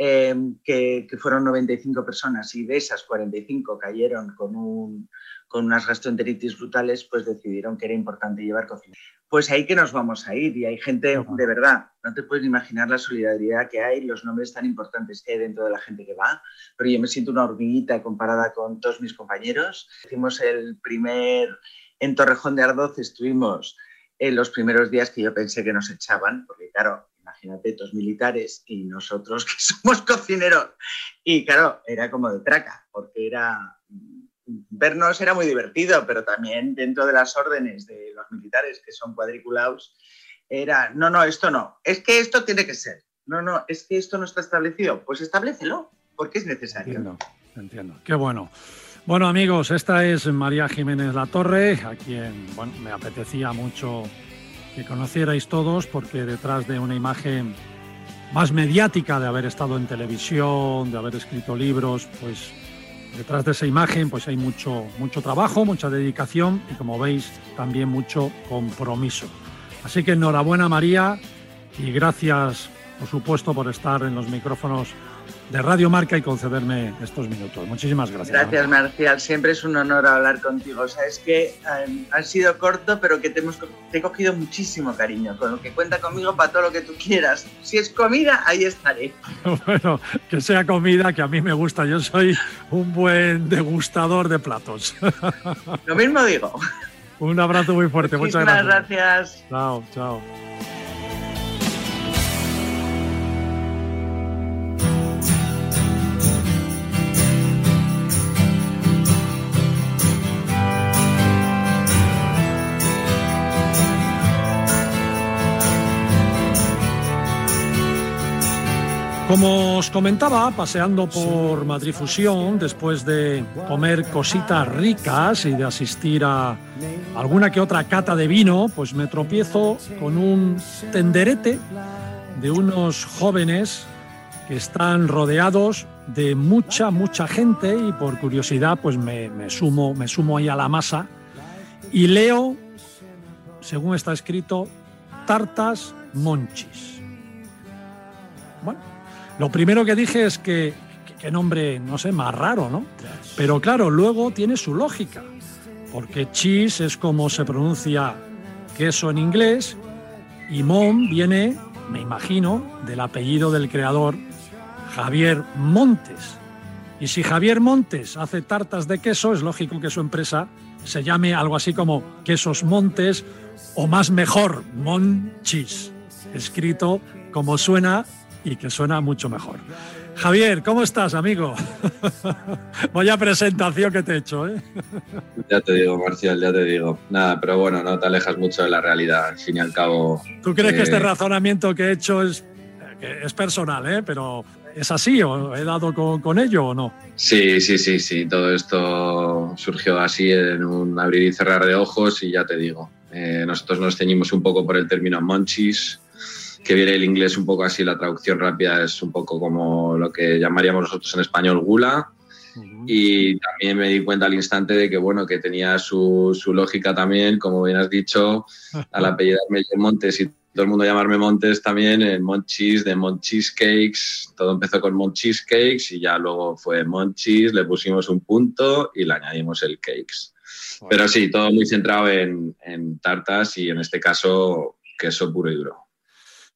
S10: Eh, que, que, fueron 95 personas y de esas 45 cayeron con un, con unas gastroenteritis brutales, pues decidieron que era importante llevar cocina. Pues ahí que nos vamos a ir y hay gente, de verdad, no te puedes imaginar la solidaridad que hay, los nombres tan importantes que hay dentro de la gente que va, pero yo me siento una hormiguita comparada con todos mis compañeros. Hicimos el primer, en Torrejón de Ardoz estuvimos en los primeros días que yo pensé que nos echaban, porque claro, imagínate, dos militares y nosotros que somos cocineros. Y claro, era como de traca, porque era vernos era muy divertido, pero también dentro de las órdenes de los militares que son cuadriculados, era, no, no, esto no, es que esto tiene que ser, no, no, es que esto no está establecido, pues establecelo, porque es necesario.
S2: entiendo. Qué bueno. Bueno, amigos, esta es María Jiménez La Torre, a quien bueno, me apetecía mucho que conocierais todos, porque detrás de una imagen más mediática de haber estado en televisión, de haber escrito libros, pues detrás de esa imagen pues hay mucho, mucho trabajo, mucha dedicación y como veis también mucho compromiso. Así que enhorabuena María y gracias por supuesto por estar en los micrófonos de Radio Marca y concederme estos minutos. Muchísimas gracias.
S10: Gracias, Marcial. Siempre es un honor hablar contigo. Sabes que um, ha sido corto, pero que te, hemos, te he cogido muchísimo cariño, con lo que cuenta conmigo para todo lo que tú quieras. Si es comida, ahí estaré.
S2: bueno, que sea comida, que a mí me gusta. Yo soy un buen degustador de platos.
S10: lo mismo digo.
S2: Un abrazo muy fuerte. Muchas gracias.
S10: gracias.
S2: Chao, chao. Como os comentaba, paseando por Madrid Fusión, después de comer cositas ricas y de asistir a alguna que otra cata de vino, pues me tropiezo con un tenderete de unos jóvenes que están rodeados de mucha, mucha gente y por curiosidad pues me, sumo, me sumo ahí a la masa y leo, según está escrito, tartas monchis. Bueno, lo primero que dije es que, qué nombre, no sé, más raro, ¿no? Pero claro, luego tiene su lógica, porque cheese es como se pronuncia queso en inglés y Mon viene, me imagino, del apellido del creador Javier Montes. Y si Javier Montes hace tartas de queso, es lógico que su empresa se llame algo así como Quesos Montes o más mejor, Monchis, escrito como suena y que suena mucho mejor. Javier, ¿cómo estás, amigo? Vaya presentación que te he hecho, ¿eh?
S11: Ya te digo, Marcial, ya te digo. Nada, pero bueno, no te alejas mucho de la realidad, al fin y al cabo.
S2: ¿Tú crees que este eh, razonamiento que he hecho es, es personal, ¿eh? Pero ¿es así o he dado con, ello o no?
S11: Sí, sí, sí, sí. Todo esto surgió así en un abrir y cerrar de ojos y ya te digo. Eh, nosotros nos ceñimos un poco por el término monchis, que viene el inglés un poco así, la traducción rápida es un poco como lo que llamaríamos nosotros en español gula. Y también me di cuenta al instante de que, bueno, que tenía su, su lógica también, como bien has dicho, al apellidarme Montes y todo el mundo llamarme Montes también, en Monchis, de Monchis Cakes, todo empezó con Monchis Cakes y ya luego fue Monchis, le pusimos un punto y le añadimos el Cakes. Pero sí, todo muy centrado en, en tartas y en este caso queso puro y duro.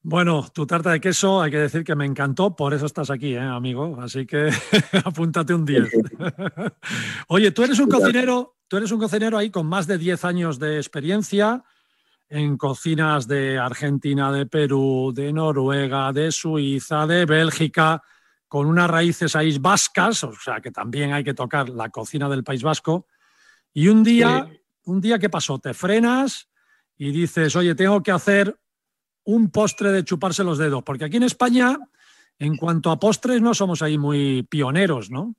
S2: Bueno, tu tarta de queso hay que decir que me encantó, por eso estás aquí, ¿eh, amigo. Así que apúntate un 10. Oye, tú eres un cocinero, tú eres un cocinero ahí con más de 10 años de experiencia en cocinas de Argentina, de Perú, de Noruega, de Suiza, de Bélgica, con unas raíces ahí vascas, o sea que también hay que tocar la cocina del País Vasco. Y un día, un día ¿qué pasó? Te frenas y dices, oye, tengo que hacer un postre de chuparse los dedos? Porque aquí en España, en cuanto a postres, no somos ahí muy pioneros, ¿no?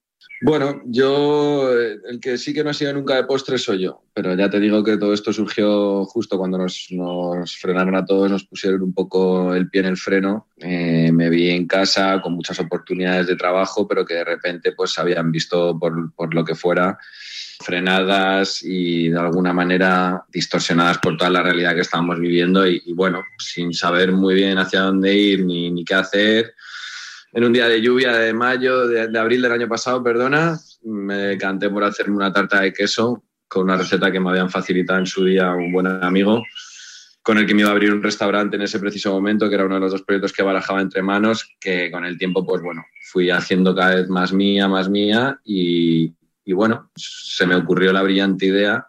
S11: Bueno, yo eh, el que sí que no ha sido nunca de postres soy yo, pero ya te digo que todo esto surgió justo cuando nos, frenaron a todos, nos pusieron un poco el pie en el freno. Eh, me vi en casa con muchas oportunidades de trabajo, pero que de repente pues habían visto por, por lo que fuera frenadas y de alguna manera distorsionadas por toda la realidad que estábamos viviendo y, bueno, sin saber muy bien hacia dónde ir ni, ni, qué hacer. En un día de lluvia de mayo, de, abril del año pasado, perdona, me canté por hacerme una tarta de queso con una receta que me habían facilitado en su día un buen amigo con el que me iba a abrir un restaurante en ese preciso momento, que era uno de los dos proyectos que barajaba entre manos, que con el tiempo, pues bueno, fui haciendo cada vez más mía, más mía y, y bueno, se me ocurrió la brillante idea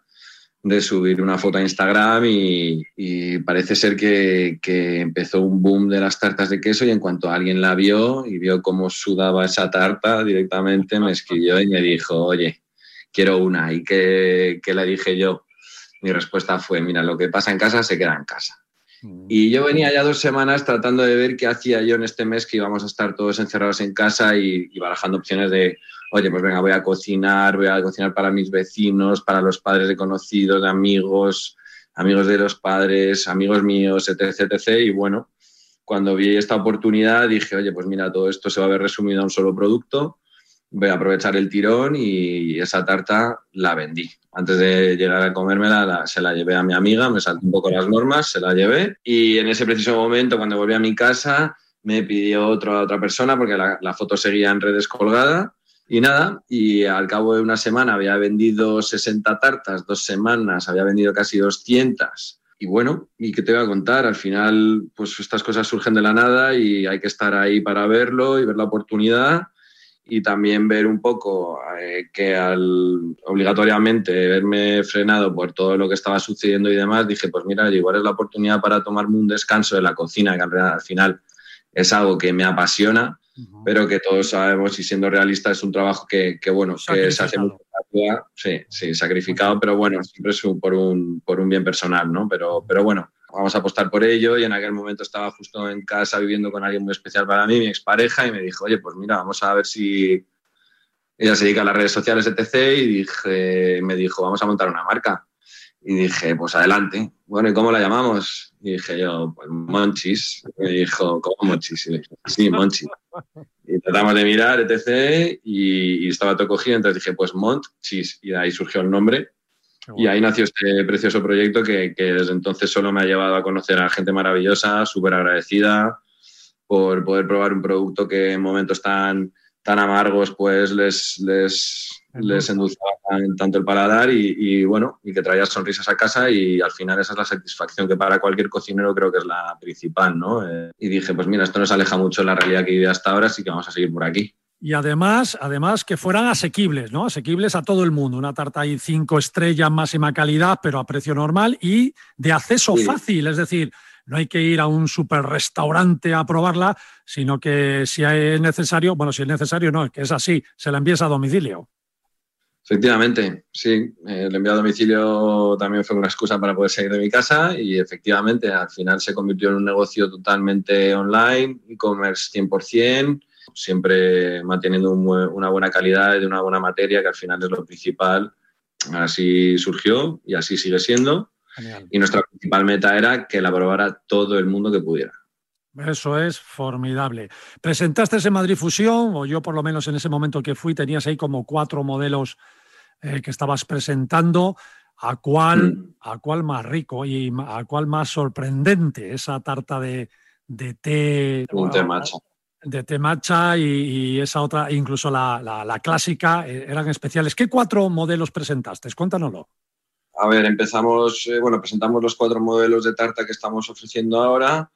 S11: de subir una foto a Instagram y, parece ser que, empezó un boom de las tartas de queso y en cuanto alguien la vio y vio cómo sudaba esa tarta, directamente me escribió y me dijo, oye, quiero una. ¿Y qué, qué le dije yo? Mi respuesta fue, mira, lo que pasa en casa se queda en casa. Y yo venía ya dos semanas tratando de ver qué hacía yo en este mes que íbamos a estar todos encerrados en casa y, barajando opciones de, oye, pues venga, voy a cocinar, voy a cocinar para mis vecinos, para los padres de conocidos, de amigos, amigos de los padres, amigos míos, etc, etc. Y bueno, cuando vi esta oportunidad dije, oye, pues mira, todo esto se va a ver resumido a un solo producto, voy a aprovechar el tirón y esa tarta la vendí. Antes de llegar a comérmela, la, se la llevé a mi amiga, me salté un poco las normas, se la llevé y en ese preciso momento, cuando volví a mi casa, me pidió otra, otra persona porque la, la foto seguía en redes colgada y nada, y al cabo de una semana había vendido 60 tartas, dos semanas había vendido casi 200. Y bueno, ¿y qué te voy a contar? Al final, pues estas cosas surgen de la nada y hay que estar ahí para verlo y ver la oportunidad y también ver un poco eh, que al obligatoriamente verme frenado por todo lo que estaba sucediendo y demás, dije, pues mira, igual es la oportunidad para tomarme un descanso de la cocina, que al final es algo que me apasiona pero que todos sabemos, y siendo realista, es un trabajo que, que bueno, que se hace mucho sí, sí, sacrificado, pero bueno, siempre es por un, por un bien personal, ¿no? Pero, pero bueno, vamos a apostar por ello y en aquel momento estaba justo en casa viviendo con alguien muy especial para mí, mi expareja, y me dijo, oye, pues mira, vamos a ver si ella se dedica a las redes sociales, etc. Y dije, me dijo, vamos a montar una marca. Y dije, pues adelante. Bueno, ¿y cómo la llamamos? Y dije yo, pues Monchis. Me dijo, ¿cómo Monchis? Y dije, sí, Monchis. Y tratamos de mirar, etc. Y, y, estaba todo cogido, entonces dije, pues Monchis. Y de ahí surgió el nombre. Y ahí nació este precioso proyecto que, que, desde entonces solo me ha llevado a conocer a gente maravillosa, súper agradecida por poder probar un producto que en momentos tan, tan amargos pues les, les, les endulzaba tanto el paladar y, y, bueno, y que traía sonrisas a casa y al final esa es la satisfacción que para cualquier cocinero creo que es la principal, ¿no? Eh, y dije, pues mira, esto nos aleja mucho de la realidad que vive hasta ahora, así que vamos a seguir por aquí.
S2: Y además, además que fueran asequibles, ¿no? Asequibles a todo el mundo. Una tarta ahí cinco estrellas, máxima calidad, pero a precio normal y de acceso sí. fácil. Es decir, no hay que ir a un super restaurante a probarla, sino que si es necesario, bueno, si es necesario, no, que es así, se la envías a domicilio.
S11: Efectivamente, sí. El envío a domicilio también fue una excusa para poder salir de mi casa y efectivamente al final se convirtió en un negocio totalmente online, e-commerce 100%, siempre manteniendo un, una buena calidad de una buena materia que al final es lo principal. Así surgió y así sigue siendo. Genial. Y nuestra principal meta era que la probara todo el mundo que pudiera.
S2: Eso es formidable. Presentaste en Madrid Fusión, o yo por lo menos en ese momento que fui, tenías ahí como cuatro modelos eh, que estabas presentando. ¿A cuál, mm. ¿A cuál más rico y a cuál más sorprendente esa tarta de, de té?
S11: Un té matcha.
S2: De té matcha y, y esa otra, incluso la, la, la, clásica, eh, eran especiales. ¿Qué cuatro modelos presentaste? Cuéntanoslo.
S11: A ver, empezamos, eh, bueno, presentamos los cuatro modelos de tarta que estamos ofreciendo ahora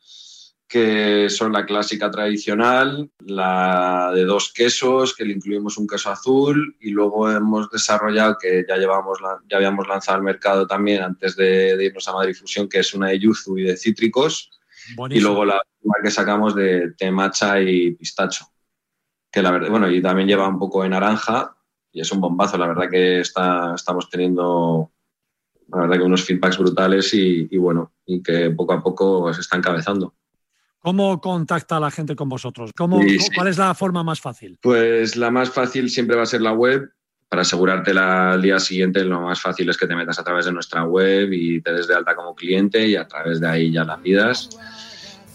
S11: que son la clásica tradicional, la de dos quesos, que le incluimos un queso azul, y luego hemos desarrollado, que ya, llevamos, ya habíamos lanzado al mercado también antes de, de irnos a Madrid Fusión, que es una de yuzu y de cítricos, Buenísimo. y luego la que sacamos de, de matcha y pistacho, que la verdad, bueno, y también lleva un poco de naranja, y es un bombazo, la verdad que está, estamos teniendo la verdad que unos feedbacks brutales y, y bueno, y que poco a poco se está encabezando.
S2: ¿Cómo contacta la gente con vosotros? ¿Cómo, sí, sí. ¿Cuál es la forma más fácil?
S11: Pues la más fácil siempre va a ser la web. Para asegurarte al día siguiente, lo más fácil es que te metas a través de nuestra web y te des de alta como cliente y a través de ahí ya la pidas.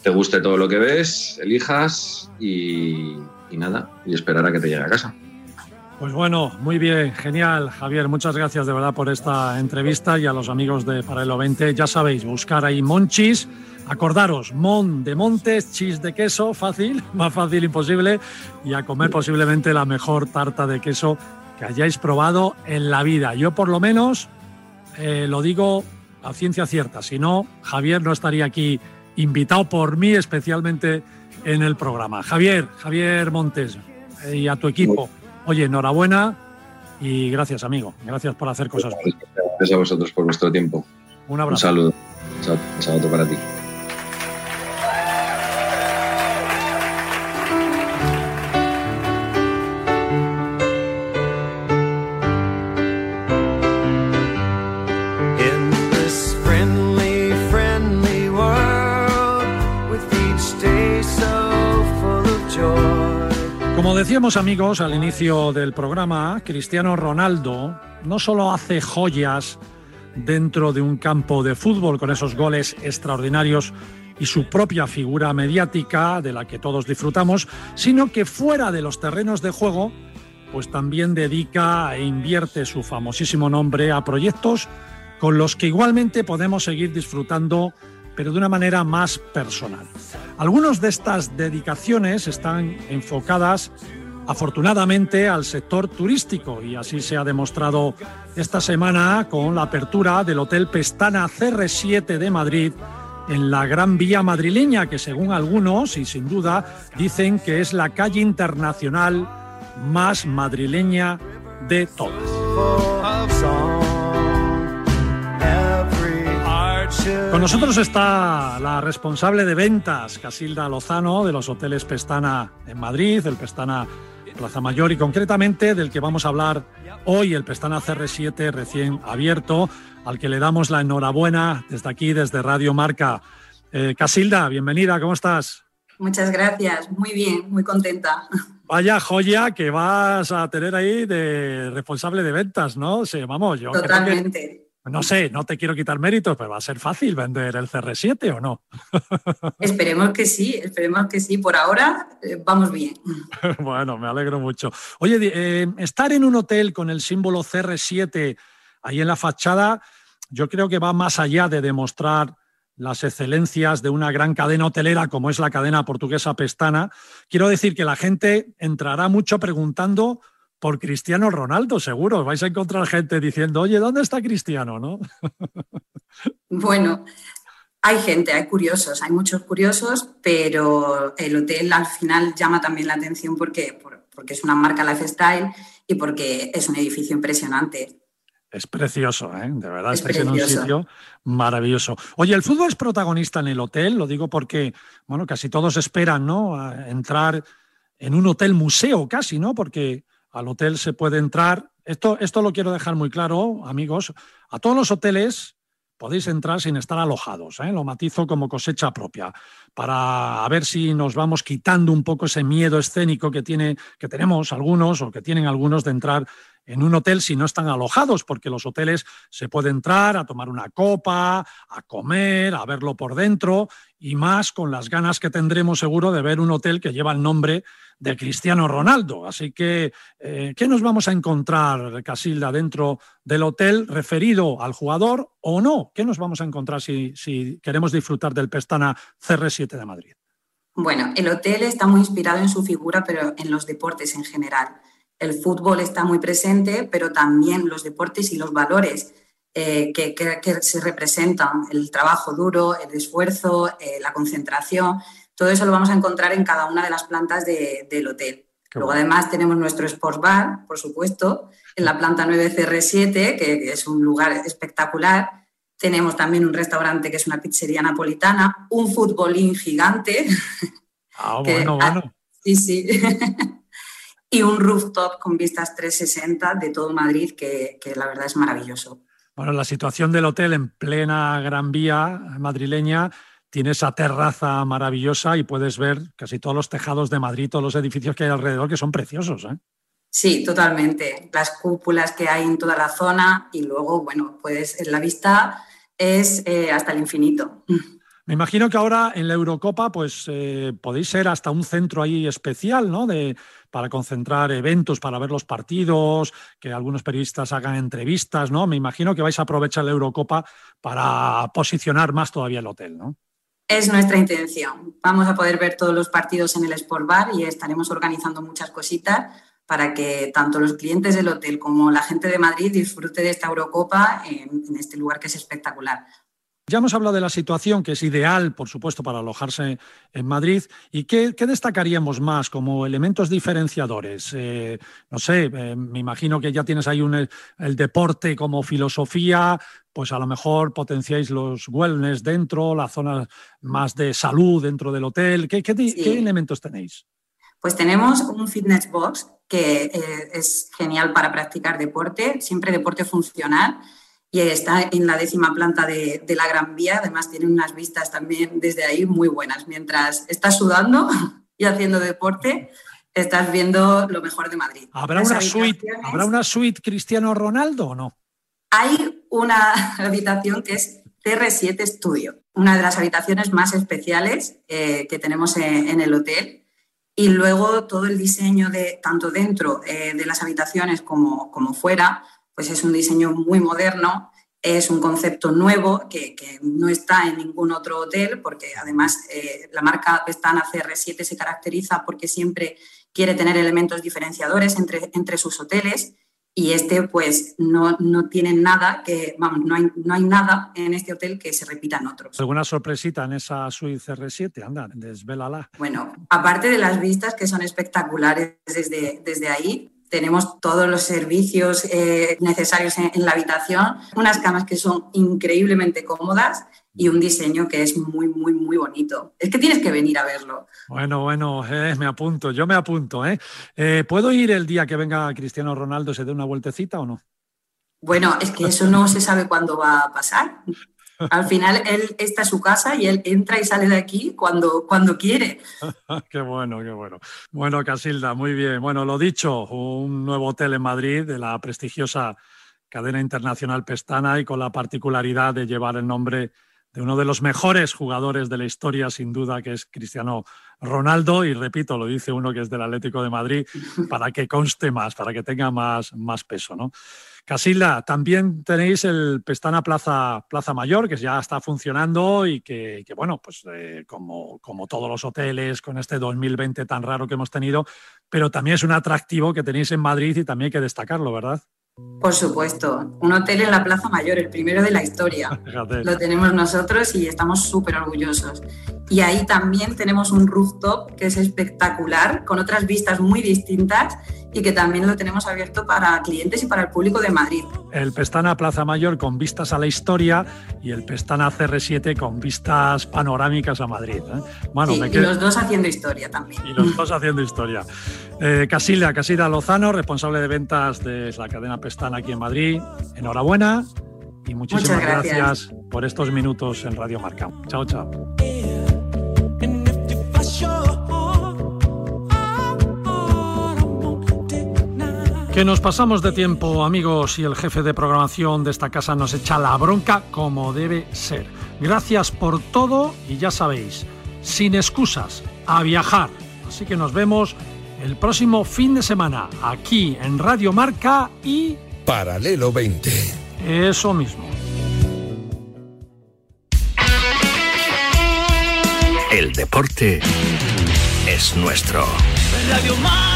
S11: Te guste todo lo que ves, elijas y, nada, y esperar a que te llegue a casa.
S2: Pues bueno, muy bien, genial, Javier. Muchas gracias de verdad por esta entrevista y a los amigos de Paralelo 20. Ya sabéis, buscar ahí Monchis. Acordaros, mon de montes, chis de queso, fácil, más fácil imposible, y a comer posiblemente la mejor tarta de queso que hayáis probado en la vida. Yo por lo menos eh, lo digo a ciencia cierta, si no, Javier no estaría aquí invitado por mí especialmente en el programa. Javier, Javier Montes eh, y a tu equipo, oye, enhorabuena y gracias amigo, gracias por hacer cosas.
S11: Gracias a vosotros por vuestro tiempo.
S2: Un abrazo.
S11: Un saludo. Un saludo para ti.
S2: Decíamos amigos al inicio del programa, Cristiano Ronaldo no solo hace joyas dentro de un campo de fútbol con esos goles extraordinarios y su propia figura mediática de la que todos disfrutamos, sino que fuera de los terrenos de juego, pues también dedica e invierte su famosísimo nombre a proyectos con los que igualmente podemos seguir disfrutando, pero de una manera más personal. Algunas de estas dedicaciones están enfocadas afortunadamente al sector turístico y así se ha demostrado esta semana con la apertura del Hotel Pestana CR7 de Madrid en la Gran Vía madrileña, que según algunos, y sin duda, dicen que es la calle internacional más madrileña de todas. Con nosotros está la responsable de ventas, Casilda Lozano, de los hoteles Pestana en Madrid, el Pestana Plaza Mayor y concretamente del que vamos a hablar hoy, el Pestana CR7 recién abierto, al que le damos la enhorabuena desde aquí, desde Radio Marca. Eh, Casilda, bienvenida, ¿cómo estás?
S12: Muchas gracias, muy bien, muy contenta.
S2: Vaya joya que vas a tener ahí de responsable de ventas, ¿no? Sí, vamos, yo
S12: Totalmente.
S2: No sé, no te quiero quitar méritos, pero va a ser fácil vender el CR7 o no.
S12: Esperemos que sí, esperemos que sí. Por ahora eh, vamos bien.
S2: bueno, me alegro mucho. Oye, eh, estar en un hotel con el símbolo CR7 ahí en la fachada, yo creo que va más allá de demostrar las excelencias de una gran cadena hotelera como es la cadena portuguesa Pestana. Quiero decir que la gente entrará mucho preguntando por Cristiano Ronaldo, seguro. Vais a encontrar gente diciendo, oye, ¿dónde está Cristiano? ¿No?
S12: bueno, hay gente, hay curiosos, hay muchos curiosos, pero el hotel al final llama también la atención porque, porque es una marca lifestyle y porque es un edificio impresionante.
S2: Es precioso, ¿eh? de verdad, estáis en un sitio maravilloso. Oye, el fútbol es protagonista en el hotel, lo digo porque, bueno, casi todos esperan, ¿no? entrar en un hotel museo casi, ¿no? Porque al hotel se puede entrar. Esto, esto lo quiero dejar muy claro, amigos. A todos los hoteles podéis entrar sin estar alojados. ¿eh? Lo matizo como cosecha propia, para ver si nos vamos quitando un poco ese miedo escénico que, tiene, que tenemos algunos o que tienen algunos de entrar en un hotel si no están alojados, porque los hoteles se puede entrar a tomar una copa, a comer, a verlo por dentro y más con las ganas que tendremos seguro de ver un hotel que lleva el nombre de Cristiano Ronaldo. Así que, eh, ¿qué nos vamos a encontrar, Casilda, dentro del hotel referido al jugador o no? ¿Qué nos vamos a encontrar si, si queremos disfrutar del Pestana CR7 de Madrid?
S12: Bueno, el hotel está muy inspirado en su figura, pero en los deportes en general el fútbol está muy presente, pero también los deportes y los valores eh, que, se representan, el trabajo duro, el esfuerzo, eh, la concentración, todo eso lo vamos a encontrar en cada una de las plantas del hotel. Luego además tenemos nuestro Sports Bar, por supuesto, en la planta 9CR7, que es un lugar espectacular. Tenemos también un restaurante que es una pizzería napolitana, un futbolín gigante.
S2: Ah, bueno, bueno.
S12: Sí, sí. y un rooftop con vistas 360 de todo Madrid, que, la verdad es maravilloso.
S2: Bueno, la situación del hotel en plena Gran Vía madrileña tiene esa terraza maravillosa y puedes ver casi todos los tejados de Madrid, todos los edificios que hay alrededor, que son preciosos. ¿eh?
S12: Sí, totalmente. Las cúpulas que hay en toda la zona y luego, bueno, pues la vista es eh, hasta el infinito.
S2: Me imagino que ahora en la Eurocopa pues eh, podéis ser hasta un centro ahí especial, ¿no? De, para concentrar eventos, para ver los partidos, que algunos periodistas hagan entrevistas, ¿no? Me imagino que vais a aprovechar la Eurocopa para posicionar más todavía el hotel, ¿no?
S12: Es nuestra intención. Vamos a poder ver todos los partidos en el Sport Bar y estaremos organizando muchas cositas para que tanto los clientes del hotel como la gente de Madrid disfrute de esta Eurocopa en este lugar que es espectacular.
S2: Ya hemos hablado de la situación que es ideal, por supuesto, para alojarse en Madrid. ¿Y qué, destacaríamos más como elementos diferenciadores? Eh, no sé, eh, me imagino que ya tienes ahí el deporte como filosofía, pues a lo mejor potenciáis los wellness dentro, la zona más de salud dentro del hotel. ¿Qué, elementos tenéis?
S12: Pues tenemos un fitness box que eh, es genial para practicar deporte, siempre deporte funcional y está en la décima planta de, la Gran Vía. Además, tiene unas vistas también desde ahí muy buenas. Mientras estás sudando y haciendo deporte, estás viendo lo mejor de Madrid.
S2: ¿Habrá una suite, ¿Habrá una suite Cristiano Ronaldo o no?
S12: Hay una habitación que es CR7 Studio, una de las habitaciones más especiales eh, que tenemos en, el hotel. Y luego todo el diseño de tanto dentro eh, de las habitaciones como, como fuera, pues es un diseño muy moderno, es un concepto nuevo que, no está en ningún otro hotel, porque además eh, la marca Pestana CR7 se caracteriza porque siempre quiere tener elementos diferenciadores entre, entre sus hoteles y este pues no, no tiene nada que, vamos, no hay, no hay nada en este hotel que se repita en otros.
S2: ¿Alguna sorpresita en esa suite CR7? Anda, desvélala.
S12: Bueno, aparte de las vistas que son espectaculares desde, desde ahí, tenemos todos los servicios eh, necesarios en, la habitación, unas camas que son increíblemente cómodas y un diseño que es muy, muy, muy bonito. Es que tienes que venir a verlo.
S2: Bueno, bueno, eh, me apunto, yo me apunto. ¿eh? ¿eh? puedo ir el día que venga Cristiano Ronaldo, se dé una vueltecita o no?
S12: Bueno, es que eso no se sabe cuándo va a pasar. Al final, él está en su casa y él entra y sale de aquí cuando, cuando quiere.
S2: qué bueno, qué bueno. Bueno, Casilda, muy bien. Bueno, lo dicho, un nuevo hotel en Madrid de la prestigiosa cadena internacional Pestana y con la particularidad de llevar el nombre de uno de los mejores jugadores de la historia, sin duda, que es Cristiano Ronaldo. Y repito, lo dice uno que es del Atlético de Madrid, para que conste más, para que tenga más, más peso, ¿no? Casilda, también tenéis el Pestana Plaza, Plaza Mayor, que ya está funcionando y que, bueno, pues eh, como, como todos los hoteles con este 2020 tan raro que hemos tenido, pero también es un atractivo que tenéis en Madrid y también hay que destacarlo, ¿verdad?
S12: Por supuesto, un hotel en la Plaza Mayor, el primero de la historia. Lo tenemos nosotros y estamos súper orgullosos. Y ahí también tenemos un rooftop que es espectacular, con otras vistas muy distintas y que también lo tenemos abierto para clientes y para el público de Madrid.
S2: El Pestana Plaza Mayor con vistas a la historia y el Pestana CR7 con vistas panorámicas a Madrid. ¿eh?
S12: Bueno, Y los dos haciendo historia también.
S2: Y los dos haciendo historia. Eh, Casilla, Casilla Lozano, responsable de ventas de la cadena Pestana aquí en Madrid. Enhorabuena y muchísimas gracias. por estos minutos en Radio Marca. Chao, chao. Que nos pasamos de tiempo, amigos, y el jefe de programación de esta casa nos echa la bronca como debe ser. Gracias por todo y ya sabéis, sin excusas, a viajar. Así que nos vemos el próximo fin de semana aquí en Radio Marca y...
S9: Paralelo 20.
S2: Eso mismo.
S5: El deporte es nuestro. Radio Marca.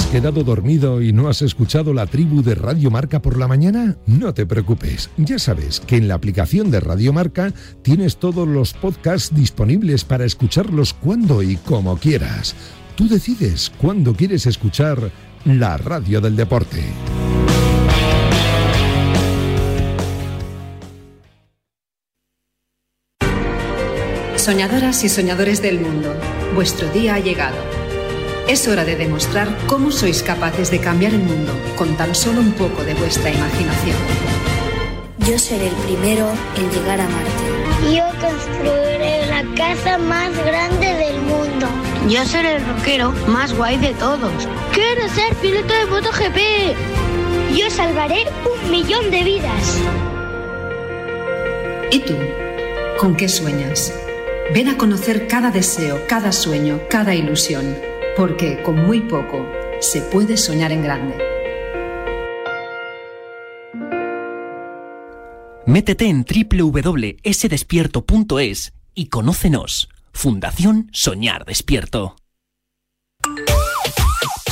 S9: Has quedado dormido y no has escuchado la tribu de Radio Marca por la mañana? No te preocupes, ya sabes que en la aplicación de Radio Marca tienes todos los podcasts disponibles para escucharlos cuando y como quieras. Tú decides cuándo quieres escuchar la radio del deporte.
S13: Soñadoras y soñadores del mundo, vuestro día ha llegado. Es hora de demostrar cómo sois capaces de cambiar el mundo con tan solo un poco de vuestra imaginación.
S14: Yo seré el primero en llegar a Marte.
S15: Yo construiré la casa más grande del mundo.
S16: Yo seré el rockero más guay de todos.
S17: Quiero ser piloto de MotoGP.
S18: Yo salvaré un millón de vidas.
S13: ¿Y tú? ¿Con qué sueñas? Ven a conocer cada deseo, cada sueño, cada ilusión porque con muy poco se puede soñar en grande.
S19: Métete en www.sdespierto.es y conócenos. Fundación Soñar Despierto.